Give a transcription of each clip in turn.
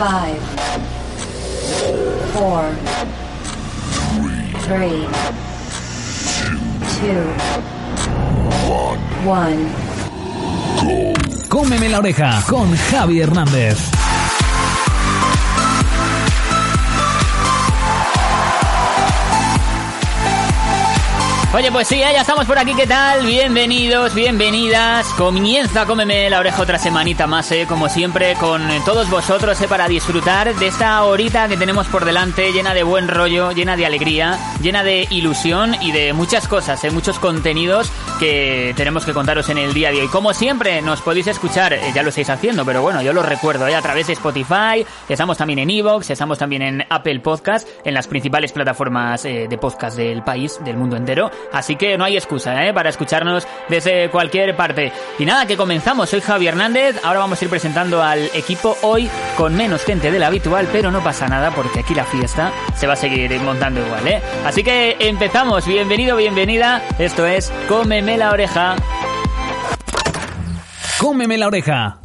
Five, four, three, two, one. Cómeme la oreja con Javi Hernández. Oye, pues sí, ¿eh? ya estamos por aquí, ¿qué tal? Bienvenidos, bienvenidas. Comienza Cómeme la oreja otra semanita más, ¿eh? Como siempre, con todos vosotros, ¿eh? Para disfrutar de esta horita que tenemos por delante, llena de buen rollo, llena de alegría, llena de ilusión y de muchas cosas, ¿eh? Muchos contenidos que tenemos que contaros en el día de hoy. Como siempre, nos podéis escuchar, eh, ya lo estáis haciendo, pero bueno, yo lo recuerdo, ¿eh? A través de Spotify, estamos también en Evox, estamos también en Apple Podcast, en las principales plataformas eh, de podcast del país, del mundo entero. Así que no hay excusa, ¿eh? Para escucharnos desde cualquier parte. Y nada, que comenzamos. Soy Javi Hernández. Ahora vamos a ir presentando al equipo hoy con menos gente de la habitual, pero no pasa nada porque aquí la fiesta se va a seguir montando igual, ¿eh? Así que empezamos. Bienvenido, bienvenida. Esto es Cómeme la oreja. Cómeme la oreja.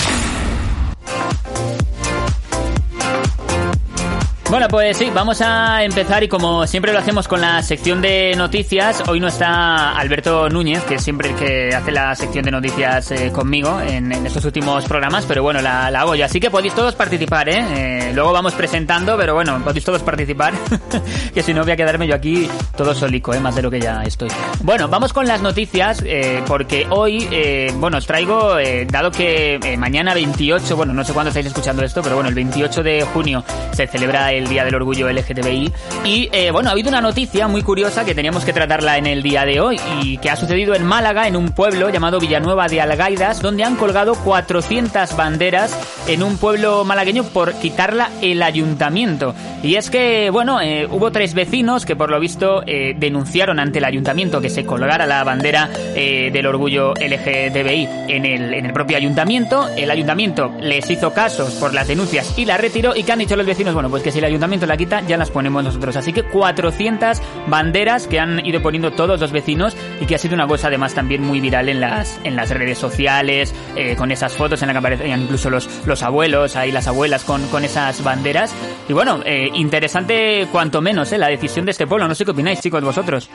Bueno, pues sí, vamos a empezar y como siempre lo hacemos con la sección de noticias, hoy no está Alberto Núñez, que siempre el que hace la sección de noticias eh, conmigo en, estos últimos programas, pero bueno, la, la, hago yo. Así que podéis todos participar, ¿eh? ¿eh? Luego vamos presentando, pero bueno, podéis todos participar, que si no voy a quedarme yo aquí todo solico, ¿eh? Más de lo que ya estoy. Bueno, vamos con las noticias, eh, porque hoy, eh, bueno, os traigo, dado que mañana 28, bueno, no sé cuándo estáis escuchando esto, pero bueno, el 28 de junio se celebra el Día del Orgullo LGTBI. Y eh, bueno, ha habido una noticia muy curiosa que teníamos que tratarla en el día de hoy y que ha sucedido en Málaga, en un pueblo llamado Villanueva de Algaidas, donde han colgado 400 banderas en un pueblo malagueño por quitarla el ayuntamiento. Y es que, bueno, eh, hubo tres vecinos que por lo visto eh, denunciaron ante el ayuntamiento que se colgara la bandera del orgullo LGTBI en el, en el propio ayuntamiento. El ayuntamiento les hizo casos por las denuncias y la retiró y que han dicho los vecinos, bueno, pues que si el ayuntamiento la quita, ya las ponemos nosotros. Así que 400 banderas que han ido poniendo todos los vecinos y que ha sido una cosa además también muy viral en las, en las redes sociales, eh, con esas fotos en la que aparecían incluso los, los abuelos, ahí las abuelas con, con esas banderas. Y bueno, eh, interesante cuanto menos eh, la decisión de este pueblo. No sé qué opináis, chicos, vosotros.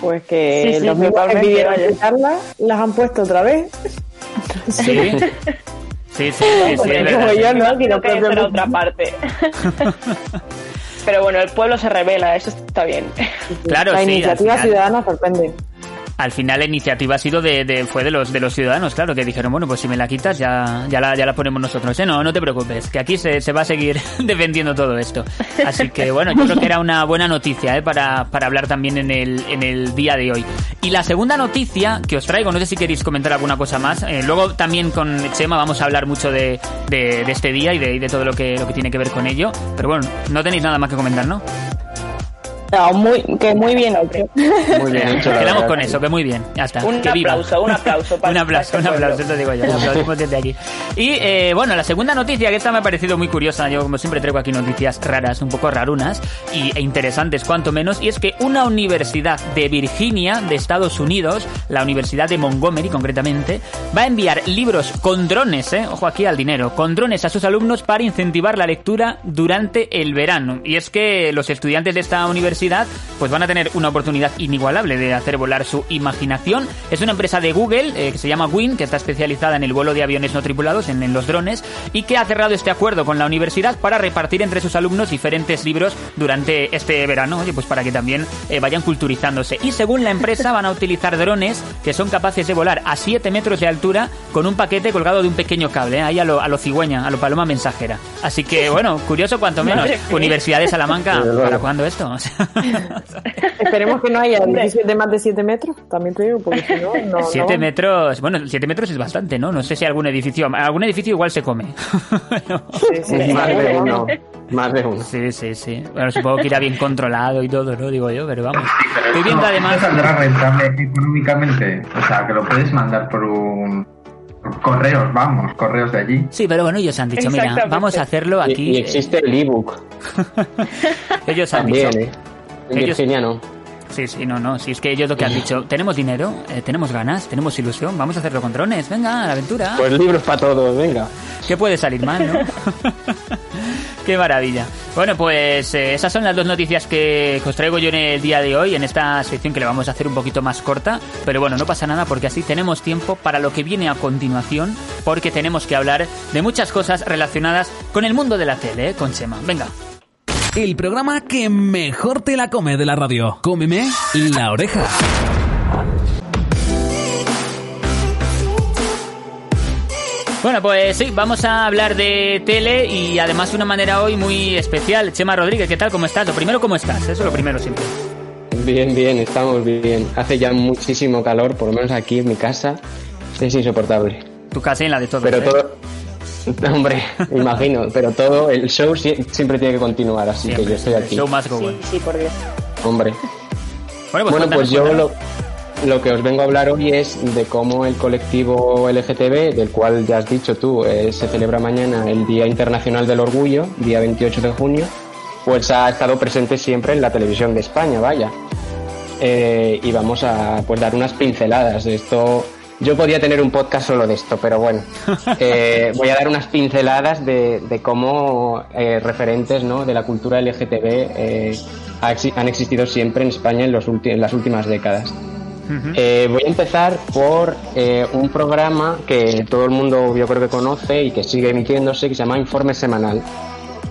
Pues que sí, sí, los mismos que pidieron quitarla, las han puesto otra vez. Sí. Sí, sí, sí, sí, es como yo, ¿no? Quiero que ser otra parte. Pero bueno, el pueblo se revela, eso está bien. Claro, la sí, iniciativa ciudadana sorprende. Al final la iniciativa ha sido de, de, fue de los de los ciudadanos, claro, que dijeron, bueno, pues si me la quitas ya, ya, la, ya la ponemos nosotros. ¿eh? No, no te preocupes, que aquí se, se va a seguir defendiendo todo esto. Así que bueno, yo creo que era una buena noticia ¿eh? para, para hablar también en el, en el día de hoy. Y la segunda noticia que os traigo, no sé si queréis comentar alguna cosa más. Eh, luego también con Chema vamos a hablar mucho de, de, de este día y de, y de todo lo que, lo que tiene que ver con ello. Pero bueno, no tenéis nada más que comentar, ¿no? No, muy, que muy bien, hombre. Muy bien, hecho, quedamos con eso, que muy bien. Ya está. Un que aplauso, viva. un aplauso. Para, un aplauso, un aplauso, te digo yo. Un aplaudimos desde aquí. Y eh, bueno, la segunda noticia, que esta me ha parecido muy curiosa. Yo, como siempre, traigo aquí noticias raras, un poco rarunas y, e interesantes, cuanto menos. Y es que una universidad de Virginia, de Estados Unidos, la Universidad de Montgomery, concretamente, va a enviar libros con drones, eh, ojo aquí al dinero, con drones a sus alumnos para incentivar la lectura durante el verano. Y es que los estudiantes de esta universidad, pues van van a tener una oportunidad inigualable de hacer volar su imaginación. Es una empresa de Google eh, que se llama Win, que está especializada en el vuelo de aviones no tripulados, en, en, los drones, y que ha cerrado este acuerdo con la universidad para repartir entre sus alumnos diferentes libros durante este verano, oye, pues para que también eh, vayan culturizándose. Y según la empresa van a utilizar drones que son capaces de volar a 7 metros de altura con un paquete colgado de un pequeño cable, eh, ahí a lo, a lo cigüeña, a lo paloma mensajera. Así que, bueno, curioso cuanto menos. Universidad de Salamanca, ¿para cuándo esto? Esperemos que no haya edificios de más de 7 metros, también te digo, porque si no... no 7 metros, bueno, 7 metros es bastante, ¿no? No sé si algún edificio, algún edificio igual se come. sí, sí, más de uno. Más de uno. Sí, sí, sí. Bueno, supongo que irá bien controlado y todo, ¿no? Digo yo, pero vamos. Estoy viendo además... saldrá rentable económicamente? O sea, que lo puedes mandar por un correos, vamos, correos de allí. Sí, pero bueno, ellos han dicho, mira, vamos a hacerlo aquí. Y, existe el ebook. ellos han También, dicho. ¿eh? En Virginia no. Sí, sí, no, no. Si es que ellos lo que han dicho, tenemos dinero, eh, tenemos ganas, tenemos ilusión, vamos a hacerlo con drones, venga, a la aventura. Pues libros para todos, venga. ¿Qué puede salir mal, no? Qué maravilla. Bueno, pues eh, esas son las dos noticias que, os traigo yo en el día de hoy, en esta sección que le vamos a hacer un poquito más corta. Pero bueno, no pasa nada porque así tenemos tiempo para lo que viene a continuación, porque tenemos que hablar de muchas cosas relacionadas con el mundo de la tele, ¿eh? con Chema. Venga. El programa que mejor te la come de la radio. Cómeme la oreja. Bueno, pues sí, vamos a hablar de tele y además de una manera hoy muy especial. Chema Rodríguez, ¿qué tal? ¿Cómo estás? Lo primero, ¿cómo estás? Eso es lo primero siempre. Bien, bien, estamos bien. Hace ya muchísimo calor, por lo menos aquí en mi casa. Es insoportable. Tu casa y la de todos. Pero ¿eh? todo... Hombre, imagino, pero todo, el show siempre tiene que continuar, así que yo estoy aquí. show más Sí, sí, por Dios. Hombre. Bueno, pues, Bueno, pues yo lo que os vengo a hablar hoy es de cómo el colectivo LGTB, del cual ya has dicho tú, eh, se celebra mañana el Día Internacional del Orgullo, día 28 de junio, pues ha estado presente siempre en la televisión de España, vaya. Eh, y vamos a pues dar unas pinceladas de esto. Yo podía tener un podcast solo de esto, pero bueno, eh, voy a dar unas pinceladas de, de cómo eh, referentes ¿no? de la cultura LGTB eh, han existido siempre en España en, los ulti- en las últimas décadas. Voy a empezar por un programa que todo el mundo yo creo que conoce y que sigue emitiéndose, que se llama Informe Semanal.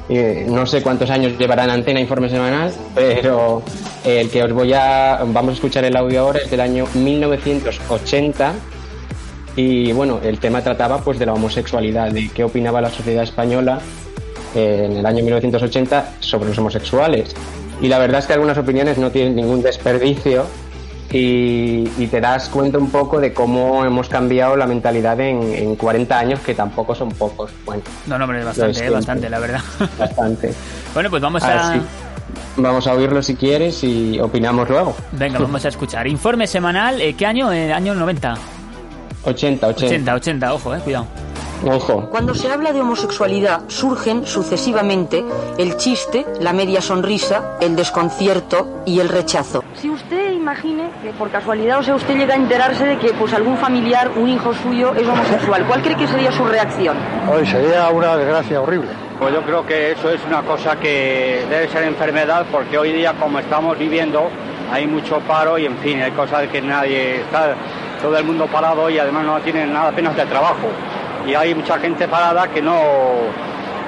Eh, no sé cuántos años llevará en antena Informe Semanal, pero el que os voy a... Vamos a escuchar el audio ahora es del año 1980 y bueno, el tema trataba pues de la homosexualidad, de qué opinaba la sociedad española eh, en el año 1980 sobre los homosexuales. Y la verdad es que algunas opiniones no tienen ningún desperdicio y, y te das cuenta un poco de cómo hemos cambiado la mentalidad en, en 40 años, que tampoco son pocos. Bueno, No, no, hombre, bastante, siempre. bastante, la verdad. bastante. bueno, pues vamos a... Así, vamos a oírlo si quieres y opinamos luego. Venga, vamos a escuchar. Informe semanal, eh, ¿qué año? Eh, año 90. 80, 80. 80, 80, ojo, eh, cuidado. Ojo. Cuando se habla de homosexualidad surgen sucesivamente el chiste, la media sonrisa, el desconcierto y el rechazo. Si usted imagine que por casualidad, o sea, usted llega a enterarse de que pues algún familiar, un hijo suyo es homosexual, ¿cuál cree que sería su reacción? Hoy sería una desgracia horrible. Pues yo creo que eso es una cosa que debe ser enfermedad porque hoy día como estamos viviendo hay mucho paro y en fin, hay cosas que nadie está todo el mundo parado y además no tienen nada apenas de trabajo. Y hay mucha gente parada que no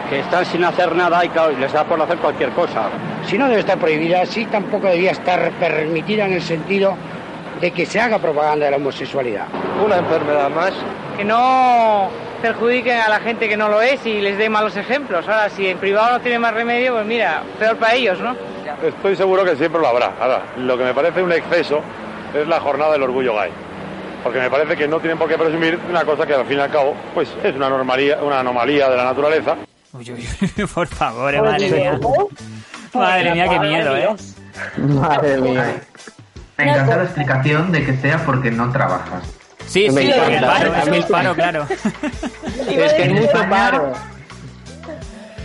que están sin hacer nada y claro, les da por hacer cualquier cosa. Si no debe estar prohibida, sí tampoco debería estar permitida en el sentido de que se haga propaganda de la homosexualidad. Una enfermedad más. que no perjudiquen a la gente que no lo es y les dé malos ejemplos. Ahora, si en privado no tiene más remedio, pues mira, peor para ellos, ¿no? Estoy seguro que siempre lo habrá. Ahora, lo que me parece un exceso es la jornada del orgullo gay. Porque me parece que no tienen por qué presumir de una cosa que al fin y al cabo pues es una, normalía, una anomalía de la naturaleza. Uy, uy, uy, por favor, eh, madre mía. Madre mía, qué miedo, eh. Madre mía. Me encanta la explicación de que sea porque no trabajas. Sí, sí, encanta. el paro, es que el paro, claro. Es que hay mucho paro.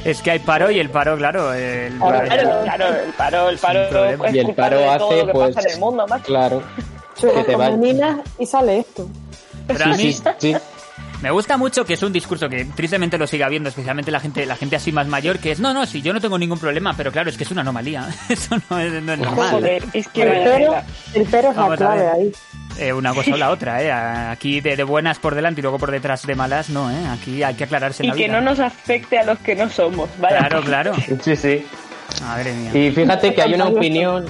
Es que hay paro y el paro, claro. El... Claro, claro, el paro, el paro problema. es Y el paro hace, pues, en el mundo, claro, que te y sale esto. Pero a Sí, mí sí, sí. me gusta mucho que es un discurso que tristemente lo sigue habiendo, especialmente la gente, la gente así más mayor, que es no, no, si yo no tengo ningún problema, pero claro, es que es una anomalía. Eso no es, no es normal. Joder, es que El pero, el pero es la clave ahí. Eh, una cosa o la otra, ¿eh? Aquí de, de buenas por delante y luego por detrás de malas, no, ¿eh? Aquí hay que aclararse Y la que vida. no nos afecte a los que no somos, ¿vale? Claro, claro. Sí, sí. Madre mía. Y fíjate que hay una opinión,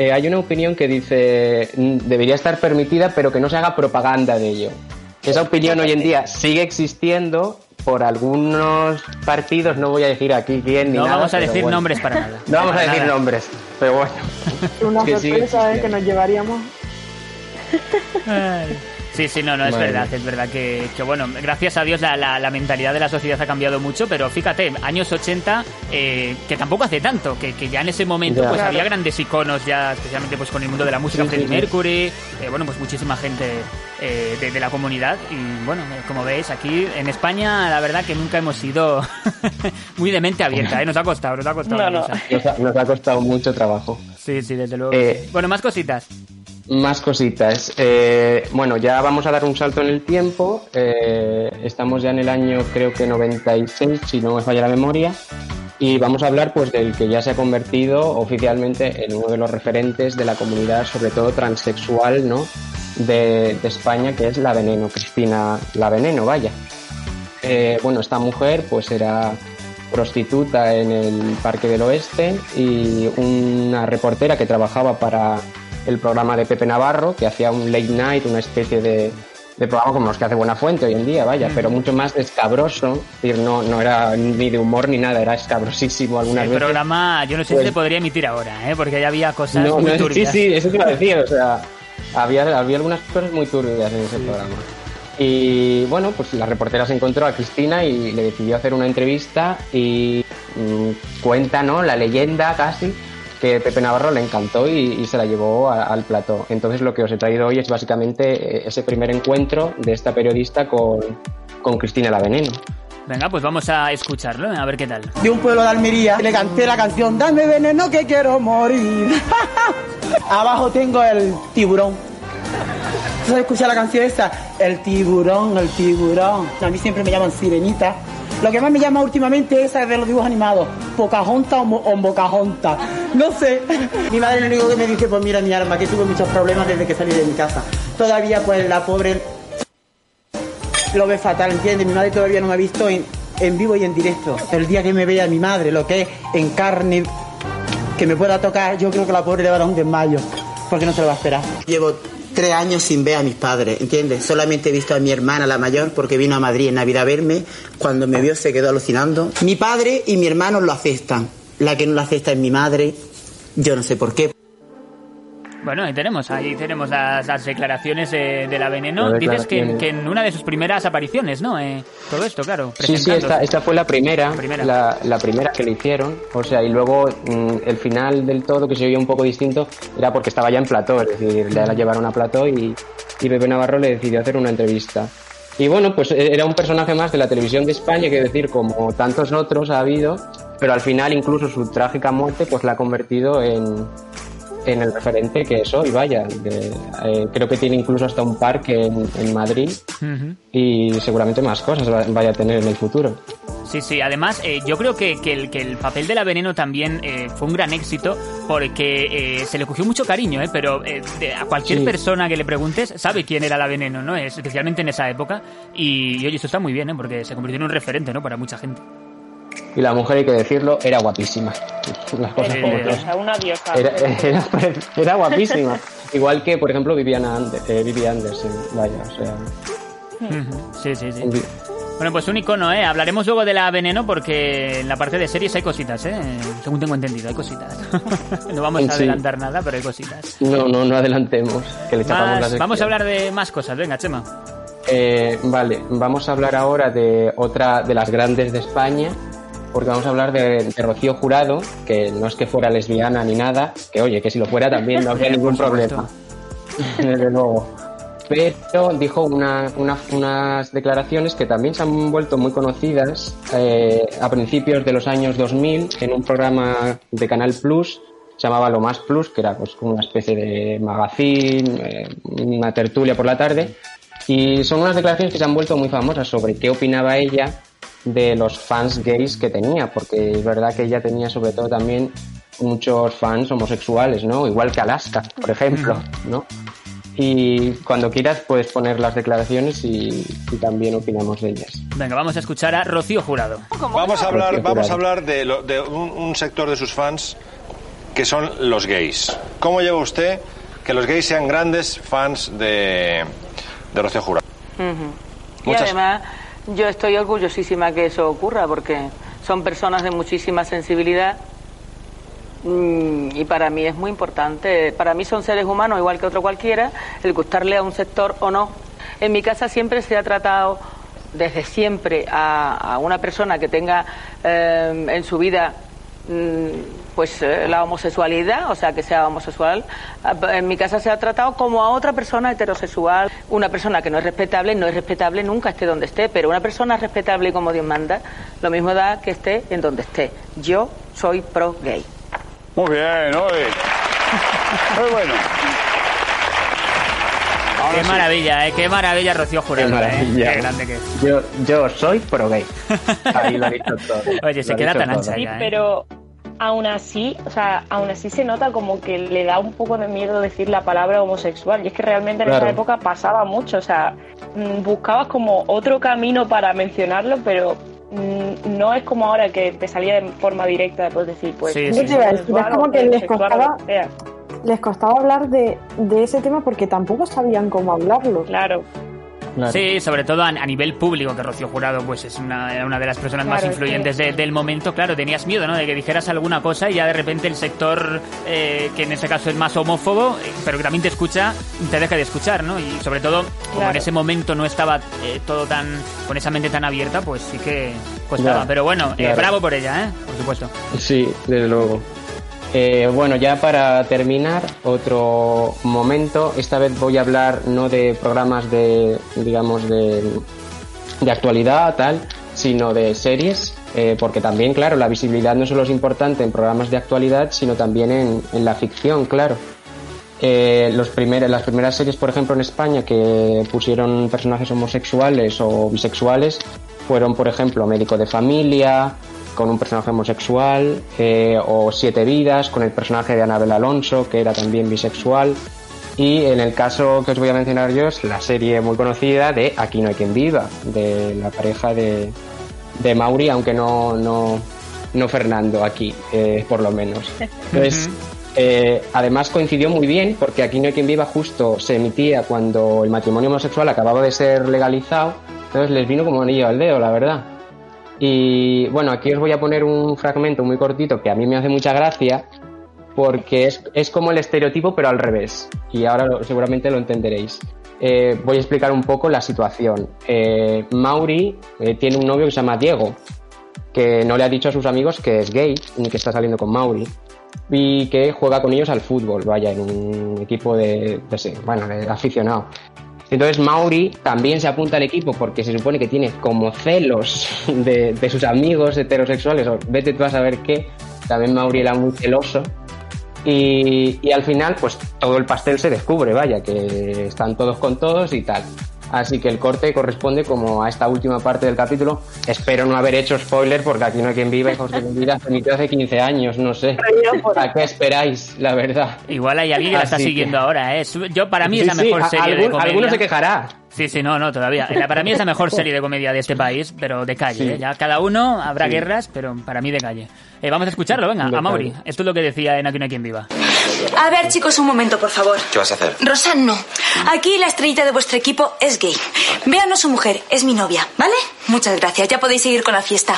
eh, hay una opinión que dice mm, debería estar permitida, pero que no se haga propaganda de ello. Esa opinión hoy en día sigue existiendo, por algunos partidos, no voy a decir aquí quién ni No nada. vamos a decir bueno. nombres para nada. No vamos a decir nada. nombres, pero bueno. Una sorpresa ¿eh? que nos llevaríamos. Sí, sí, no, no, es Madre verdad, mía. es verdad que, que, bueno, gracias a Dios la, la- la mentalidad de la sociedad ha cambiado mucho, pero fíjate, años 80, eh, que tampoco hace tanto, que, que ya en ese momento Ya. pues Claro. había grandes iconos ya, especialmente pues con el mundo de la música, Sí, Freddie sí. Mercury, eh, bueno, pues muchísima gente eh, de, de la comunidad y bueno, como veis aquí en España la verdad que nunca hemos sido muy de mente abierta, ¿eh? nos ha costado, nos ha costado. No, no. mucho. Nos ha, nos ha costado mucho trabajo. Sí, sí, desde luego. Eh, bueno, más cositas. Más cositas. Eh, bueno, ya vamos a dar un salto en el tiempo. Eh, estamos ya en el año, creo que 96, si no me falla la memoria. Y vamos a hablar pues del que ya se ha convertido oficialmente en uno de los referentes de la comunidad, sobre todo transexual, ¿no? De, España, que es la Veneno, Cristina La Veneno, vaya. Eh, bueno, esta mujer pues era prostituta en el Parque del Oeste y una reportera que trabajaba para el programa de Pepe Navarro, que hacía un late night, una especie de, de programa como los que hace Buenafuente hoy en día, vaya, Mm. pero mucho más escabroso, es decir, no, no era ni de humor ni nada, era escabrosísimo algunas El veces. programa, yo no sé si Pues- se podría emitir ahora, ¿eh? porque ya había cosas No, muy no, sí, turbias. sí, eso te iba a decir, o sea, había, había algunas cosas muy turbias en ese programa. Y bueno, pues la reportera se encontró a Cristina y le decidió hacer una entrevista y mm, cuenta, ¿no? La leyenda casi que Pepe Navarro le encantó y, y se la llevó a- al plató. Entonces lo que os he traído hoy es básicamente eh, ese primer encuentro de esta periodista con, con Cristina La Veneno. Venga, pues vamos a escucharlo, a ver qué tal. de un pueblo de Almería, le canté la canción Dame veneno que quiero morir. Abajo tengo el tiburón. ¿Tú sabes escuchar la canción esta? El tiburón, el tiburón. A mí siempre me llaman sirenita. Lo que más me llama últimamente es esa de los dibujos animados. Pocahontas o. No sé. Mi madre lo único que me dice, pues mira mi alma, que tuve muchos problemas desde que salí de mi casa. Todavía pues la pobre lo ve fatal, ¿entiendes? Mi madre todavía no me ha visto en, en vivo y en directo. El día que me vea mi madre, lo que es en carne, que me pueda tocar, yo creo que la pobre le va a dar un desmayo, porque no se lo va a esperar. Llevo tres años sin ver a mis padres, ¿entiendes? Solamente he visto a mi hermana, la mayor, porque vino a Madrid en Navidad a verme. Cuando me vio se quedó alucinando. Mi padre y mi hermano lo aceptan. La que no lo acepta es mi madre. Yo no sé por qué. Bueno, ahí tenemos, ahí tenemos las, las declaraciones de, de la Veneno. Dices que, en- declaraciones. que en una de sus primeras apariciones, ¿no? Eh, todo esto, claro. Sí, sí, esta, esta fue la primera, primera. La, la primera que le hicieron. O sea, y luego mm, el final del todo, que se oía un poco distinto, era porque estaba ya en plató, es decir, le la llevaron a plató y, y Pepe Navarro le decidió hacer una entrevista. Y bueno, pues e- era un personaje más de la televisión de España, que decir, como tantos otros ha habido, pero al final incluso su trágica muerte pues la ha convertido en, en el referente que es hoy, vaya. Eh, creo que tiene incluso hasta un parque en, en Madrid y seguramente más cosas va- vaya a tener en el futuro. Sí, sí, además eh, yo creo que, que el, que el papel de la Veneno también eh, fue un gran éxito porque se le cogió mucho cariño, ¿eh? pero a cualquier Sí. persona que le preguntes sabe quién era la Veneno, ¿no? Especialmente en esa época. Y, y, oye, eso está muy bien, ¿eh? porque se convirtió en un referente ¿no? para mucha gente. Y la mujer, hay que decirlo, era guapísima. Las cosas como Eh, son. Esa, una diosa. Era, era, era guapísima. Igual que, por ejemplo, Viviana Ander, eh, Vivi Anderson. Vaya, o sea. Sí, sí, sí. un- Bueno, pues un icono, ¿eh? Hablaremos luego de la Veneno porque en la parte de series hay cositas, ¿eh? Según tengo entendido, hay cositas. no vamos a Sí. adelantar nada, pero hay cositas. No, no, no adelantemos, que le chapamos Más- la vamos a hablar de más cosas, venga, Chema. Eh, vale, vamos a hablar ahora de otra de las grandes de España, porque vamos a hablar de, de Rocío Jurado, que no es que fuera lesbiana ni nada, que oye, que si lo fuera también no habría ningún problema. Desde luego. Pero dijo una- una- unas declaraciones que también se han vuelto muy conocidas eh, a principios de los años 2000 en un programa de Canal Plus se llamaba Lo Más Plus, que era pues como una especie de magazine, eh, una tertulia por la tarde. Y son unas declaraciones que se han vuelto muy famosas sobre qué opinaba ella de los fans gays que tenía, porque es verdad que ella tenía sobre todo también muchos fans homosexuales, ¿no? Igual que Alaska, por ejemplo, ¿no? Y cuando quieras puedes poner las declaraciones y, y también opinamos de ellas. Venga, vamos a escuchar a Rocío Jurado. Vamos a hablar, vamos a hablar de, lo- de un, un sector de sus fans que son los gays. ¿Cómo lleva usted que los gays sean grandes fans de, de Rocío Jurado? Y Muchas- además, Yo estoy orgullosísima que eso ocurra porque son personas de muchísima sensibilidad mm, y para mí es muy importante. Para mí son seres humanos igual que otro cualquiera, el gustarle a un sector o no. En mi casa siempre se ha tratado desde siempre a, una persona que tenga eh, en su vida pues eh, la homosexualidad, o sea, que sea homosexual. A- En mi casa se ha tratado como a otra persona heterosexual. Una persona que no es respetable, no es respetable nunca esté donde esté, pero una persona respetable como Dios manda, lo mismo da que esté en donde esté. Yo soy pro gay. Muy bien, oye. Muy bueno. Qué maravilla, ¿eh? Qué maravilla Rocío Jurado, Qué ¿eh? maravilla. Qué grande que es. Yo, yo soy pro gay. Ahí lo ha dicho todo. Oye, se Lo queda tan ancha Sí, ya, ¿eh? pero aún así, o sea, aún así se nota como que le da un poco de miedo decir la palabra homosexual. Y es que realmente en Claro. esa época pasaba mucho, o sea, mm, buscabas como otro camino para mencionarlo, pero no es como ahora que te salía de forma directa después decir, pues, Sí, sí, sí. Es como que les costaba, les costaba hablar de, de ese tema porque tampoco sabían cómo hablarlo. Claro. Sí, sobre todo a, a nivel público, que Rocío Jurado pues es una, de las personas más influyentes de- del momento. Claro, tenías miedo, ¿no? De que dijeras alguna cosa y ya de repente el sector, eh, que en ese caso es más homófobo, eh, pero que también te escucha, te deja de escuchar, ¿no? Y sobre todo, como Claro. en ese momento no estaba eh, todo tan, con esa mente tan abierta, pues sí que costaba. Ya, pero bueno, eh, bravo por ella, ¿eh? Por supuesto. Sí, desde luego. Eh, bueno, ya para terminar, otro momento. Esta vez voy a hablar no de programas de, digamos, de, de actualidad, tal, sino de series, eh, porque también, claro, la visibilidad no solo es importante en programas de actualidad, sino también en, en la ficción, claro. Eh, los primer- las primeras series, por ejemplo, en España que pusieron personajes homosexuales o bisexuales fueron, por ejemplo, Médico de Familia, con un personaje homosexual, eh, o Siete Vidas, con el personaje de Anabel Alonso, que era también bisexual. Y en el caso que os voy a mencionar yo es la serie muy conocida de Aquí no hay quien viva, de la pareja de, de Mauri, aunque no, no, no Fernando aquí, eh, por lo menos. Entonces, eh, además coincidió muy bien porque Aquí no hay quien viva justo se emitía cuando el matrimonio homosexual acababa de ser legalizado, entonces les vino como anillo al dedo, la verdad. Y bueno, aquí os voy a poner un fragmento muy cortito que a mí me hace mucha gracia porque es, es como el estereotipo pero al revés. Y ahora seguramente lo entenderéis. Eh, voy a explicar un poco la situación. Eh, Mauri eh, tiene un novio que se llama Diego, que no le ha dicho a sus amigos que es gay ni que está saliendo con Mauri y que juega con ellos al fútbol, vaya, en un equipo de, bueno, de aficionado. Entonces Mauri también se apunta al equipo porque se supone que tiene como celos de, de sus amigos heterosexuales, o vete tú a saber qué. También Mauri era muy celoso. Y, y al final, pues todo el pastel se descubre, vaya, que están todos con todos y tal. Así que el corte corresponde como a esta última parte del capítulo. Espero no haber hecho spoiler porque aquí no hay quien viva, hijos de mi vida, se emitió hace 15 años, no sé. ¿A qué esperáis, la verdad? Igual hay alguien que la está Así que- siguiendo ahora, ¿eh? Yo, para mí es la sí, mejor serie de algún- comedia. alguno se quejará. Sí, sí, no, no, todavía. Para mí es la mejor serie de comedia de este país, pero de calle. Sí. ¿eh? Ya cada uno habrá Sí. guerras, pero para mí de calle. Eh, vamos a escucharlo, venga, De a Mauri. calle. Esto es lo que decía en Aquí no hay quien viva. A ver, chicos, un momento, por favor. ¿Qué vas a hacer? Rosan, no. Aquí la estrellita de vuestro equipo es gay. Vean a su mujer, es mi novia, ¿vale? Muchas gracias, ya podéis seguir con la fiesta.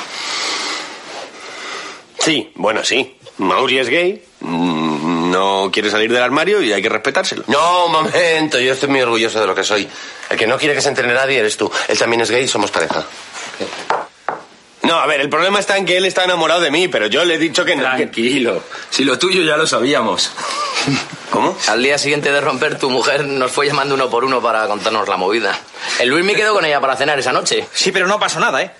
Sí, bueno, sí. Mauri es gay, mm, no quiere salir del armario y hay que respetárselo. No, un momento, yo estoy muy orgulloso de lo que soy. El que no quiere que se entere nadie eres tú. Él también es gay y somos pareja. No, a ver, el problema está en que él está enamorado de mí, pero yo le he dicho que no. Tranquilo. Si lo tuyo ya lo sabíamos. ¿Cómo? Al día siguiente de romper, tu mujer nos fue llamando uno por uno para contarnos la movida. El Luis me quedó con ella para cenar esa noche. Sí, pero no pasó nada, ¿eh?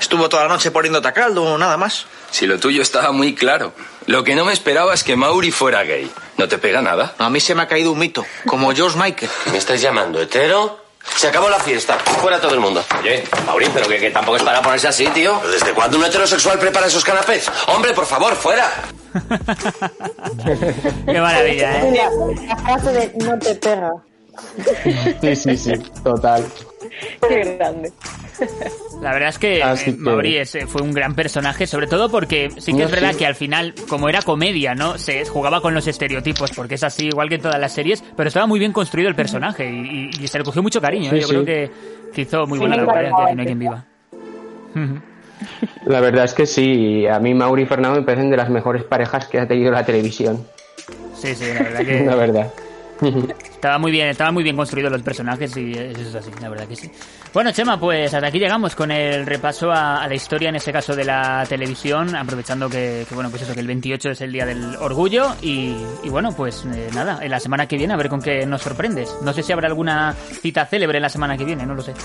Estuvo toda la noche poniéndote a caldo, nada más. Si lo tuyo estaba muy claro. Lo que no me esperaba es que Mauri fuera gay. ¿No te pega nada? A mí se me ha caído un mito, como George Michael. ¿Me estáis llamando hetero? Se acabó la fiesta. Fuera todo el mundo. Oye, Mauri, pero que, que tampoco es para ponerse así, tío. ¿Pero ¿Desde cuándo un heterosexual prepara esos canapés? Hombre, por favor, fuera. Qué maravilla, ¿eh? La, la frase de no te pega. Sí, sí, sí, total. Qué grande. La verdad es que, Así eh, que- es, eh, fue un gran personaje, sobre todo porque sí que No, es verdad sí. que al final, como era comedia, ¿no? Se jugaba con los estereotipos, porque es así igual que en todas las series, pero estaba muy bien construido el personaje y, y- y se le cogió mucho cariño, ¿eh? Yo sí. creo que, que hizo muy Sí, buena que aquí no hay quien ese. viva. La verdad es que sí, a mí Mauri y Fernando me parecen de las mejores parejas que ha tenido la televisión. Sí, sí, la verdad que... La verdad. Estaba muy bien, estaban muy bien construidos los personajes y eso es así, la verdad que sí. Bueno, Chema, pues hasta aquí llegamos con el repaso a, a la historia, en este caso de la televisión, aprovechando que, que, bueno, pues eso, que el 28 es el día del orgullo y, y bueno, pues eh, nada, en la semana que viene a ver con qué nos sorprendes. No sé si habrá alguna cita célebre en la semana que viene, no lo sé.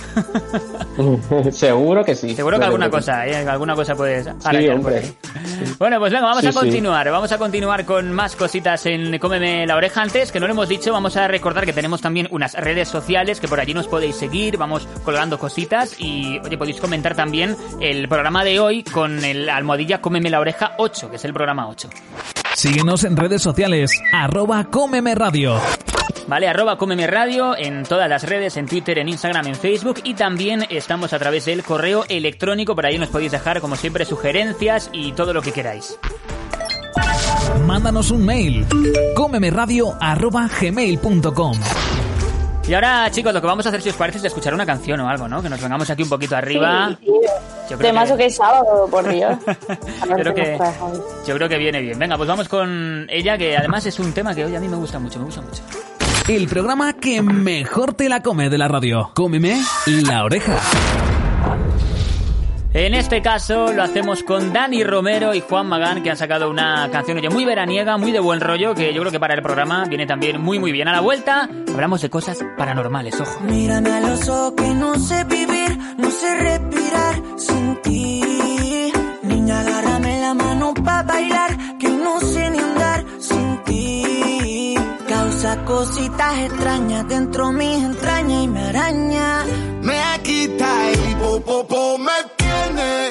Seguro que sí. Seguro que alguna cosa, ¿eh? alguna cosa puedes Sí, por hombre. ahí. Bueno, pues venga, vamos Sí, a sí. continuar. Vamos a continuar con más cositas en Cómeme la oreja. Antes, que no lo hemos dicho, vamos a recordar que tenemos también unas redes sociales que por allí nos podéis seguir. Vamos colgando cositas y, oye, podéis comentar también el programa de hoy con el almohadilla Cómeme la oreja 8, que es el programa 8. Síguenos en redes sociales, arroba Cómeme Radio. Vale, arroba Cómeme Radio en todas las redes, en Twitter, en Instagram, en Facebook y también estamos a través del correo electrónico, por ahí nos podéis dejar como siempre sugerencias y todo lo que queráis. Mándanos un mail, gmail.com. Y ahora, chicos, lo que vamos a hacer, si os parece, es escuchar una canción o algo, ¿no? Que nos vengamos aquí un poquito arriba. Sí. Yo creo Temazo que- que es sábado, por Dios. Ver Creo que, yo creo que viene bien. Venga, pues vamos con ella, que además es un tema que hoy a mí me gusta mucho, me gusta mucho. El programa que mejor te la come de la radio. Cómeme la oreja. En este caso lo hacemos con Dani Romero y Juan Magán, que han sacado una canción oye, muy veraniega, muy de buen rollo, que yo creo que para el programa viene también muy muy bien. A la vuelta hablamos de cosas paranormales, ojo. Mírame a los ojos que no sé vivir, no sé respirar sin ti. Niña, agárrame la mano para bailar, que no sé ni andar sin ti. Causa cositas extrañas dentro mis entrañas y me araña. Me quita el hipopopo, me tiene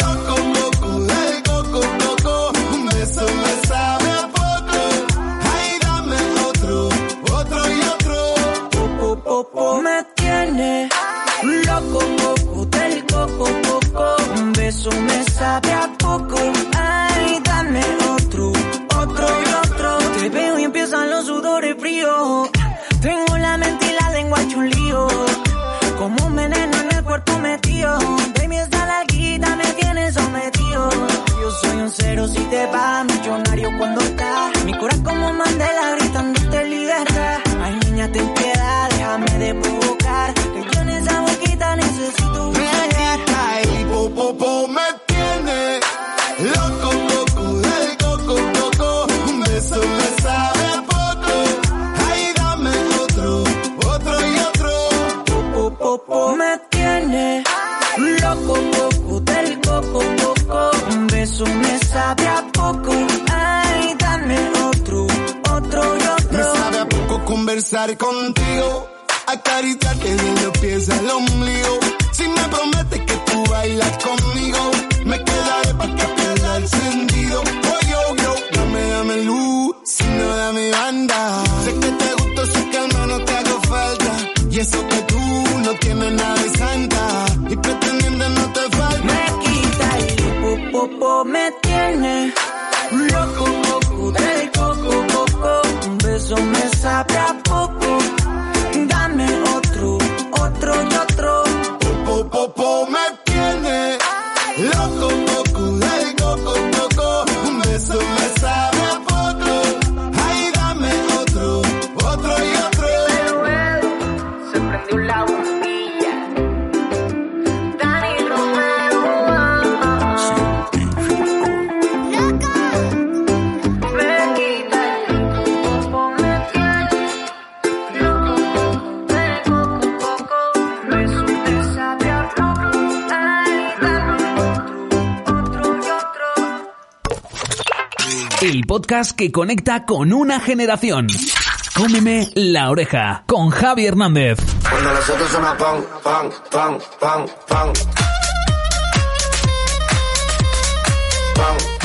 loco, loco, del coco, coco. Un beso me sabe a poco. Ay, dame otro, otro y otro. Popo me tiene loco, loco, del coco, coco. Un beso me sabe a poco. Cuerpo metido. Baby, esta larguita me tiene sometido. Yo soy un cero si te va millonario cuando está. Mi corazón como Mandela gritándote conversar contigo, acariciarte de los pies al ombligo. Si me prometes que tú bailas conmigo, podcast que conecta con una generación. Cómeme la oreja con Javi Hernández. Cuando nosotros somos pong, pong, pong, pong, pong.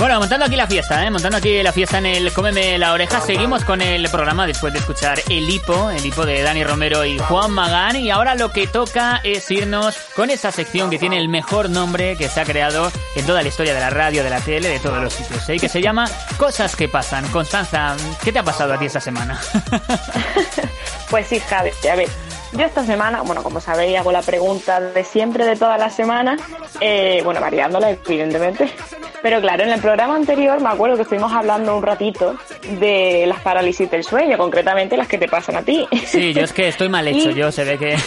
Bueno, montando aquí la fiesta, ¿eh? Montando aquí la fiesta en el Cómeme la oreja. Seguimos con el programa después de escuchar El Hipo, el Hipo de Dani Romero y Juan Magán. Y ahora lo que toca es irnos con esa sección que tiene el mejor nombre que se ha creado en toda la historia de la radio, de la tele, de todos los sitios, ¿eh? Que se llama Cosas que pasan. Constanza, ¿qué te ha pasado a ti esta semana? Pues sí, Javi, a ver. yo esta semana, bueno, como sabéis, hago la pregunta de siempre de todas las semanas, eh, bueno, variándola, evidentemente. Pero claro, en el programa anterior me acuerdo que estuvimos hablando un ratito de las parálisis del sueño, concretamente las que te pasan a ti. Sí, yo es que estoy mal hecho, yo se ve que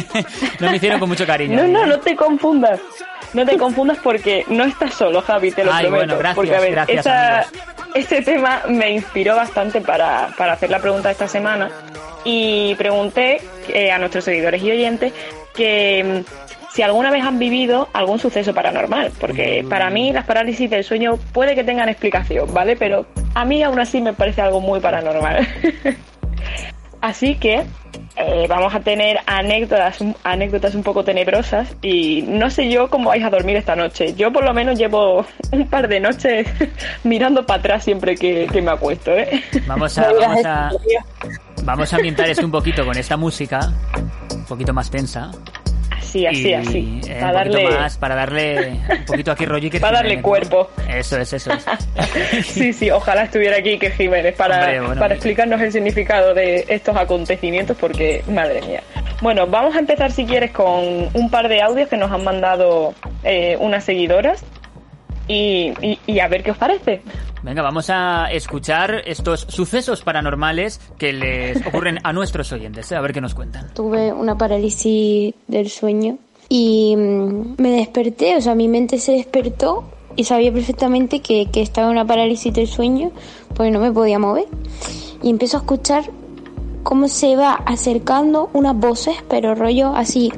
no me hicieron con mucho cariño. No, no, no te confundas. No te confundas porque no estás solo, Javi, te lo Ay, prometo. bueno, gracias, porque, a ver, gracias, esa- este tema me inspiró bastante para, para hacer la pregunta de esta semana y pregunté eh, a nuestros seguidores y oyentes que mm, si alguna vez han vivido algún suceso paranormal, porque para mí las parálisis del sueño puede que tengan explicación, ¿vale? Pero a mí aún así me parece algo muy paranormal. Así que eh, vamos a tener anécdotas, anécdotas un poco tenebrosas y no sé yo cómo vais a dormir esta noche. Yo por lo menos llevo un par de noches mirando para atrás siempre que, que me acuesto. ¿eh? Vamos a, vamos a, vamos a ambientar esto un poquito con esta música, un poquito más tensa. Así, así, y, así. eh, Para un poquito darle, más, para darle un poquito aquí rollo para darle Jiménez, ¿no? cuerpo. Eso es, eso es. Sí, sí, ojalá estuviera aquí que Jiménez para, Hombre, bueno, para explicarnos el significado de estos acontecimientos porque, madre mía. Bueno, vamos a empezar si quieres con un par de audios que nos han mandado eh, unas seguidoras y, y- y a ver qué os parece. Venga, vamos a escuchar estos sucesos paranormales que les ocurren a nuestros oyentes, ¿eh? a ver qué nos cuentan. Tuve una parálisis del sueño y mm, me desperté, o sea, mi mente se despertó y sabía perfectamente que, que estaba en una parálisis del sueño porque no me podía mover. Y empiezo a escuchar cómo se va acercando unas voces, pero rollo así,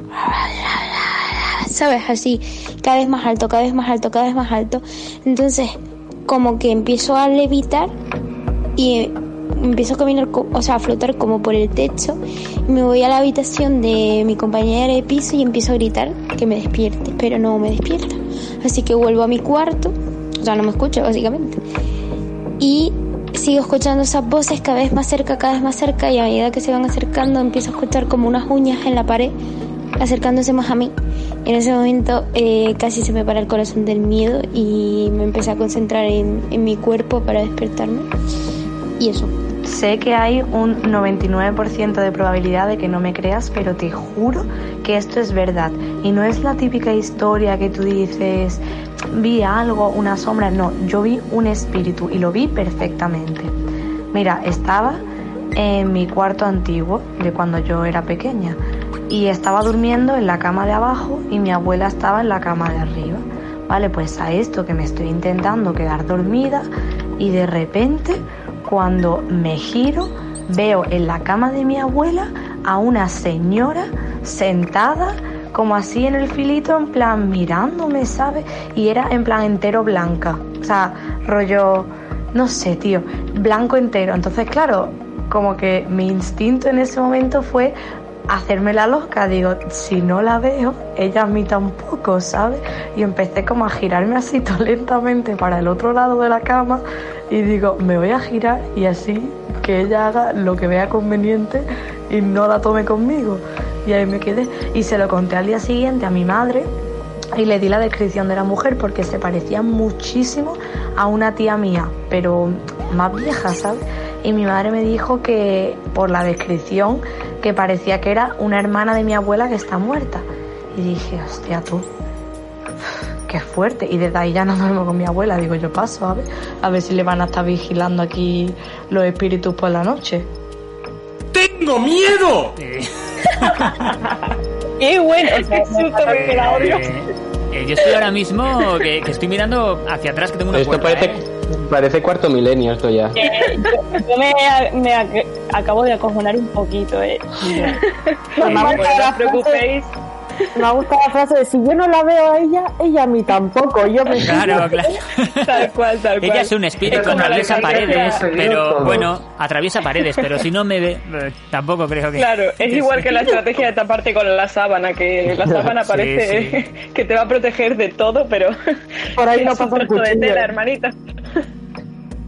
¿sabes? Así, cada vez más alto, cada vez más alto, cada vez más alto. Entonces, como que empiezo a levitar y eh, empiezo a caminar, o sea, a flotar como por el techo. Me voy a la habitación de mi compañera de piso y empiezo a gritar que me despierte, pero no me despierta. Así que vuelvo a mi cuarto, o sea, no me escucha básicamente. Y sigo escuchando esas voces cada vez más cerca, cada vez más cerca y a medida que se van acercando empiezo a escuchar como unas uñas en la pared acercándose más a mí. En ese momento eh, casi se me para el corazón del miedo y me empecé a concentrar en, en mi cuerpo para despertarme. Y eso. Sé que hay un 99% de probabilidad de que no me creas, pero te juro que esto es verdad. Y no es la típica historia que tú dices, vi algo, una sombra. No, yo vi un espíritu y lo vi perfectamente. Mira, estaba en mi cuarto antiguo de cuando yo era pequeña y estaba durmiendo en la cama de abajo y mi abuela estaba en la cama de arriba. Vale, pues a esto que me estoy intentando quedar dormida y de repente cuando me giro veo en la cama de mi abuela a una señora sentada como así en el filito en plan mirándome, ¿sabes? Y era en plan entero blanca, o sea, rollo, no sé, tío, blanco entero. Entonces, claro, como que mi instinto en ese momento fue hacerme la loca. Digo, si no la veo, ella a mí tampoco, ¿sabes? Y empecé como a girarme así todo lentamente para el otro lado de la cama y digo, me voy a girar y así que ella haga lo que vea conveniente y no la tome conmigo. Y ahí me quedé. Y se lo conté al día siguiente a mi madre y le di la descripción de la mujer porque se parecía muchísimo a una tía mía, pero más vieja, ¿sabes? Y mi madre me dijo que por la descripción que parecía que era una hermana de mi abuela que está muerta. Y dije, hostia tú, qué fuerte. Y desde ahí ya no duermo con mi abuela. Digo, yo paso, a ver, a ver si le van a estar vigilando aquí los espíritus por la noche. ¡Tengo miedo! ¡Qué bueno! ¡Qué susto me! Eh, eh, yo estoy ahora mismo que, que estoy mirando hacia atrás que tengo una Esto puerta, parece, ¿eh? Parece cuarto milenio esto ya. Eh, yo me, me ac- acabo de acojonar un poquito, eh. No, me ha Bueno, gustado no la os preocupéis. Me ha gustado la frase de si yo no la veo a ella, ella a mí tampoco. Yo me Claro, claro. Tal cual, tal cual. Ella es un espíritu, atraviesa paredes, de pero todo. bueno, atraviesa paredes, pero si no me ve, tampoco creo que. Claro, es igual que la estrategia de taparte con la sábana, que la sábana Sí, parece que te va a proteger de todo, pero por ahí no pasa trozo de tela, hermanita.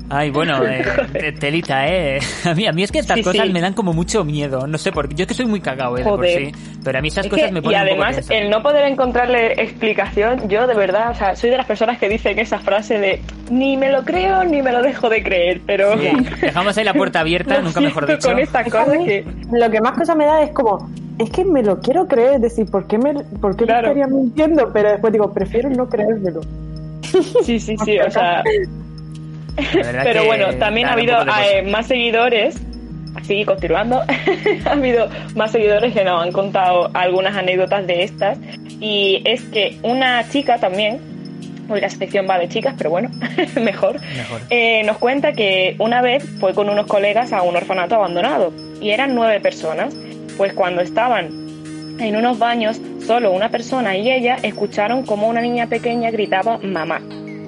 Ay, bueno, eh, te- telita, eh. A mí, a mí es que estas Sí, cosas sí. me dan como mucho miedo, no sé por qué. Yo es que soy muy cagado, eh, de por sí. Pero a mí esas Es cosas que- me y ponen un poco además, el no poder encontrarle explicación, yo de verdad, o sea, soy de las personas que dicen esa frase de ni me lo creo ni me lo dejo de creer, pero Sí, Dejamos ahí la puerta abierta, nunca mejor dicho. con estas cosas que Lo que más cosa me da es como es que me lo quiero creer, es decir, ¿por qué me, por qué me estaría mintiendo? Pero después digo, prefiero no creérmelo. Sí, sí, sí, o sea. Pero bueno, también ha habido eh, más seguidores, así continuando, ha habido más seguidores que nos han contado algunas anécdotas de estas. Y es que una chica también, hoy la sección va de chicas, pero bueno, mejor, eh, nos cuenta que una vez fue con unos colegas a un orfanato abandonado y eran nueve personas. Pues cuando estaban en unos baños, solo una persona y ella escucharon como una niña pequeña gritaba mamá.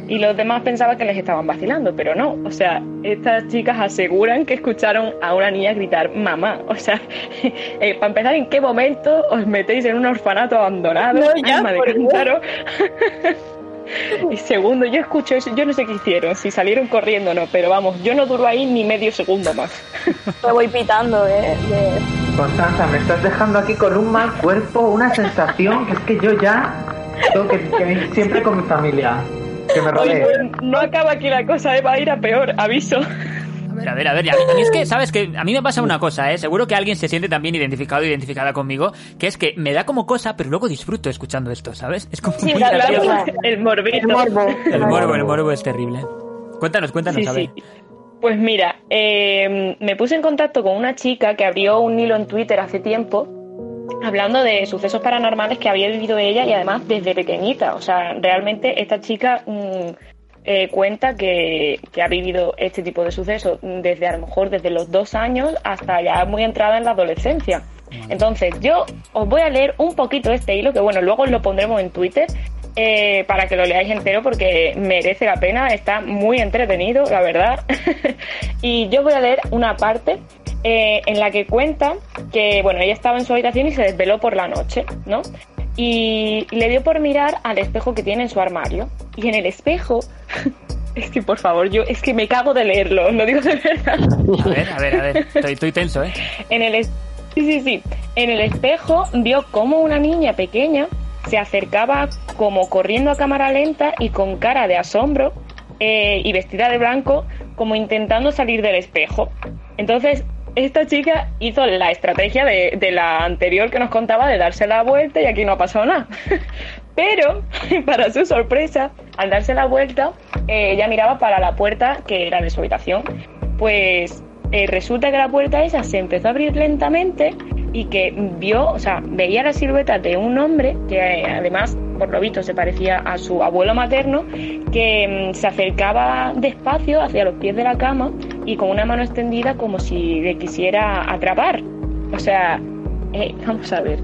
Y los demás pensaban que les estaban vacilando, pero no. O sea, estas chicas aseguran que escucharon a una niña gritar mamá. O sea, eh, para empezar, ¿en qué momento os metéis en un orfanato abandonado? No, ya, Alma de por cántaro? Y segundo, yo escucho eso, yo no sé qué hicieron, si salieron corriendo o no, pero vamos, yo no duro ahí ni medio segundo más. Me voy pitando, ¿eh? Constanza, me estás dejando aquí con un mal cuerpo, una sensación que es que yo ya tengo que, que ir siempre con mi familia. Que me rodee. pues, no acaba aquí la cosa, ¿eh? va a ir a peor, aviso. A ver, a ver, a ver. A mí, a mí es que, ¿sabes? Que a mí me pasa una cosa, ¿eh? Seguro que alguien se siente también identificado, identificada conmigo, que es que me da como cosa, pero luego disfruto escuchando esto, ¿sabes? Es como Sí, muy claro, gracioso. el morbito. El morbo, el morbo es terrible. Cuéntanos, cuéntanos, Sí, a ver. sí. Pues mira, eh, me puse en contacto con una chica que abrió un hilo en Twitter hace tiempo hablando de sucesos paranormales que había vivido ella y además desde pequeñita. O sea, realmente esta chica mm, eh, cuenta que, que ha vivido este tipo de sucesos desde a lo mejor desde los dos años hasta ya muy entrada en la adolescencia. Entonces, yo os voy a leer un poquito este hilo, que bueno, luego lo pondremos en Twitter, eh, para que lo leáis entero porque merece la pena, está muy entretenido, la verdad. y yo voy a leer una parte eh, en la que cuenta que, bueno, ella estaba en su habitación y se desveló por la noche, ¿no? Y le dio por mirar al espejo que tiene en su armario. Y en el espejo, es que por favor, yo es que me cago de leerlo, lo digo de verdad. A ver, a ver, a ver. Estoy, estoy tenso, ¿eh? En el es- sí, sí, sí. En el espejo vio como una niña pequeña se acercaba como corriendo a cámara lenta y con cara de asombro eh, y vestida de blanco como intentando salir del espejo. Entonces esta chica hizo la estrategia de, de la anterior que nos contaba de darse la vuelta y aquí no ha pasado nada. Pero, para su sorpresa, al darse la vuelta, eh, ella miraba para la puerta que era de su habitación. Pues eh, resulta que la puerta esa se empezó a abrir lentamente y que vio, o sea, veía la silueta de un hombre que eh, además, por lo visto, se parecía a su abuelo materno, que mm, se acercaba despacio hacia los pies de la cama y con una mano extendida como si le quisiera atrapar. O sea, eh, vamos a ver,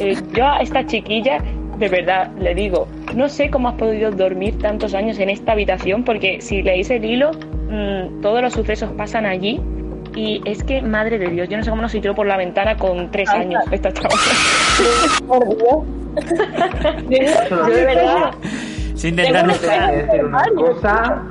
eh, yo a esta chiquilla, de verdad, le digo, no sé cómo has podido dormir tantos años en esta habitación, porque si leéis el hilo, mm, todos los sucesos pasan allí. Y es que, madre de Dios, yo no sé cómo no se tiró por la ventana con tres años esta chavala. Por Dios. Yo de verdad. Sin intentar... decir una cosa.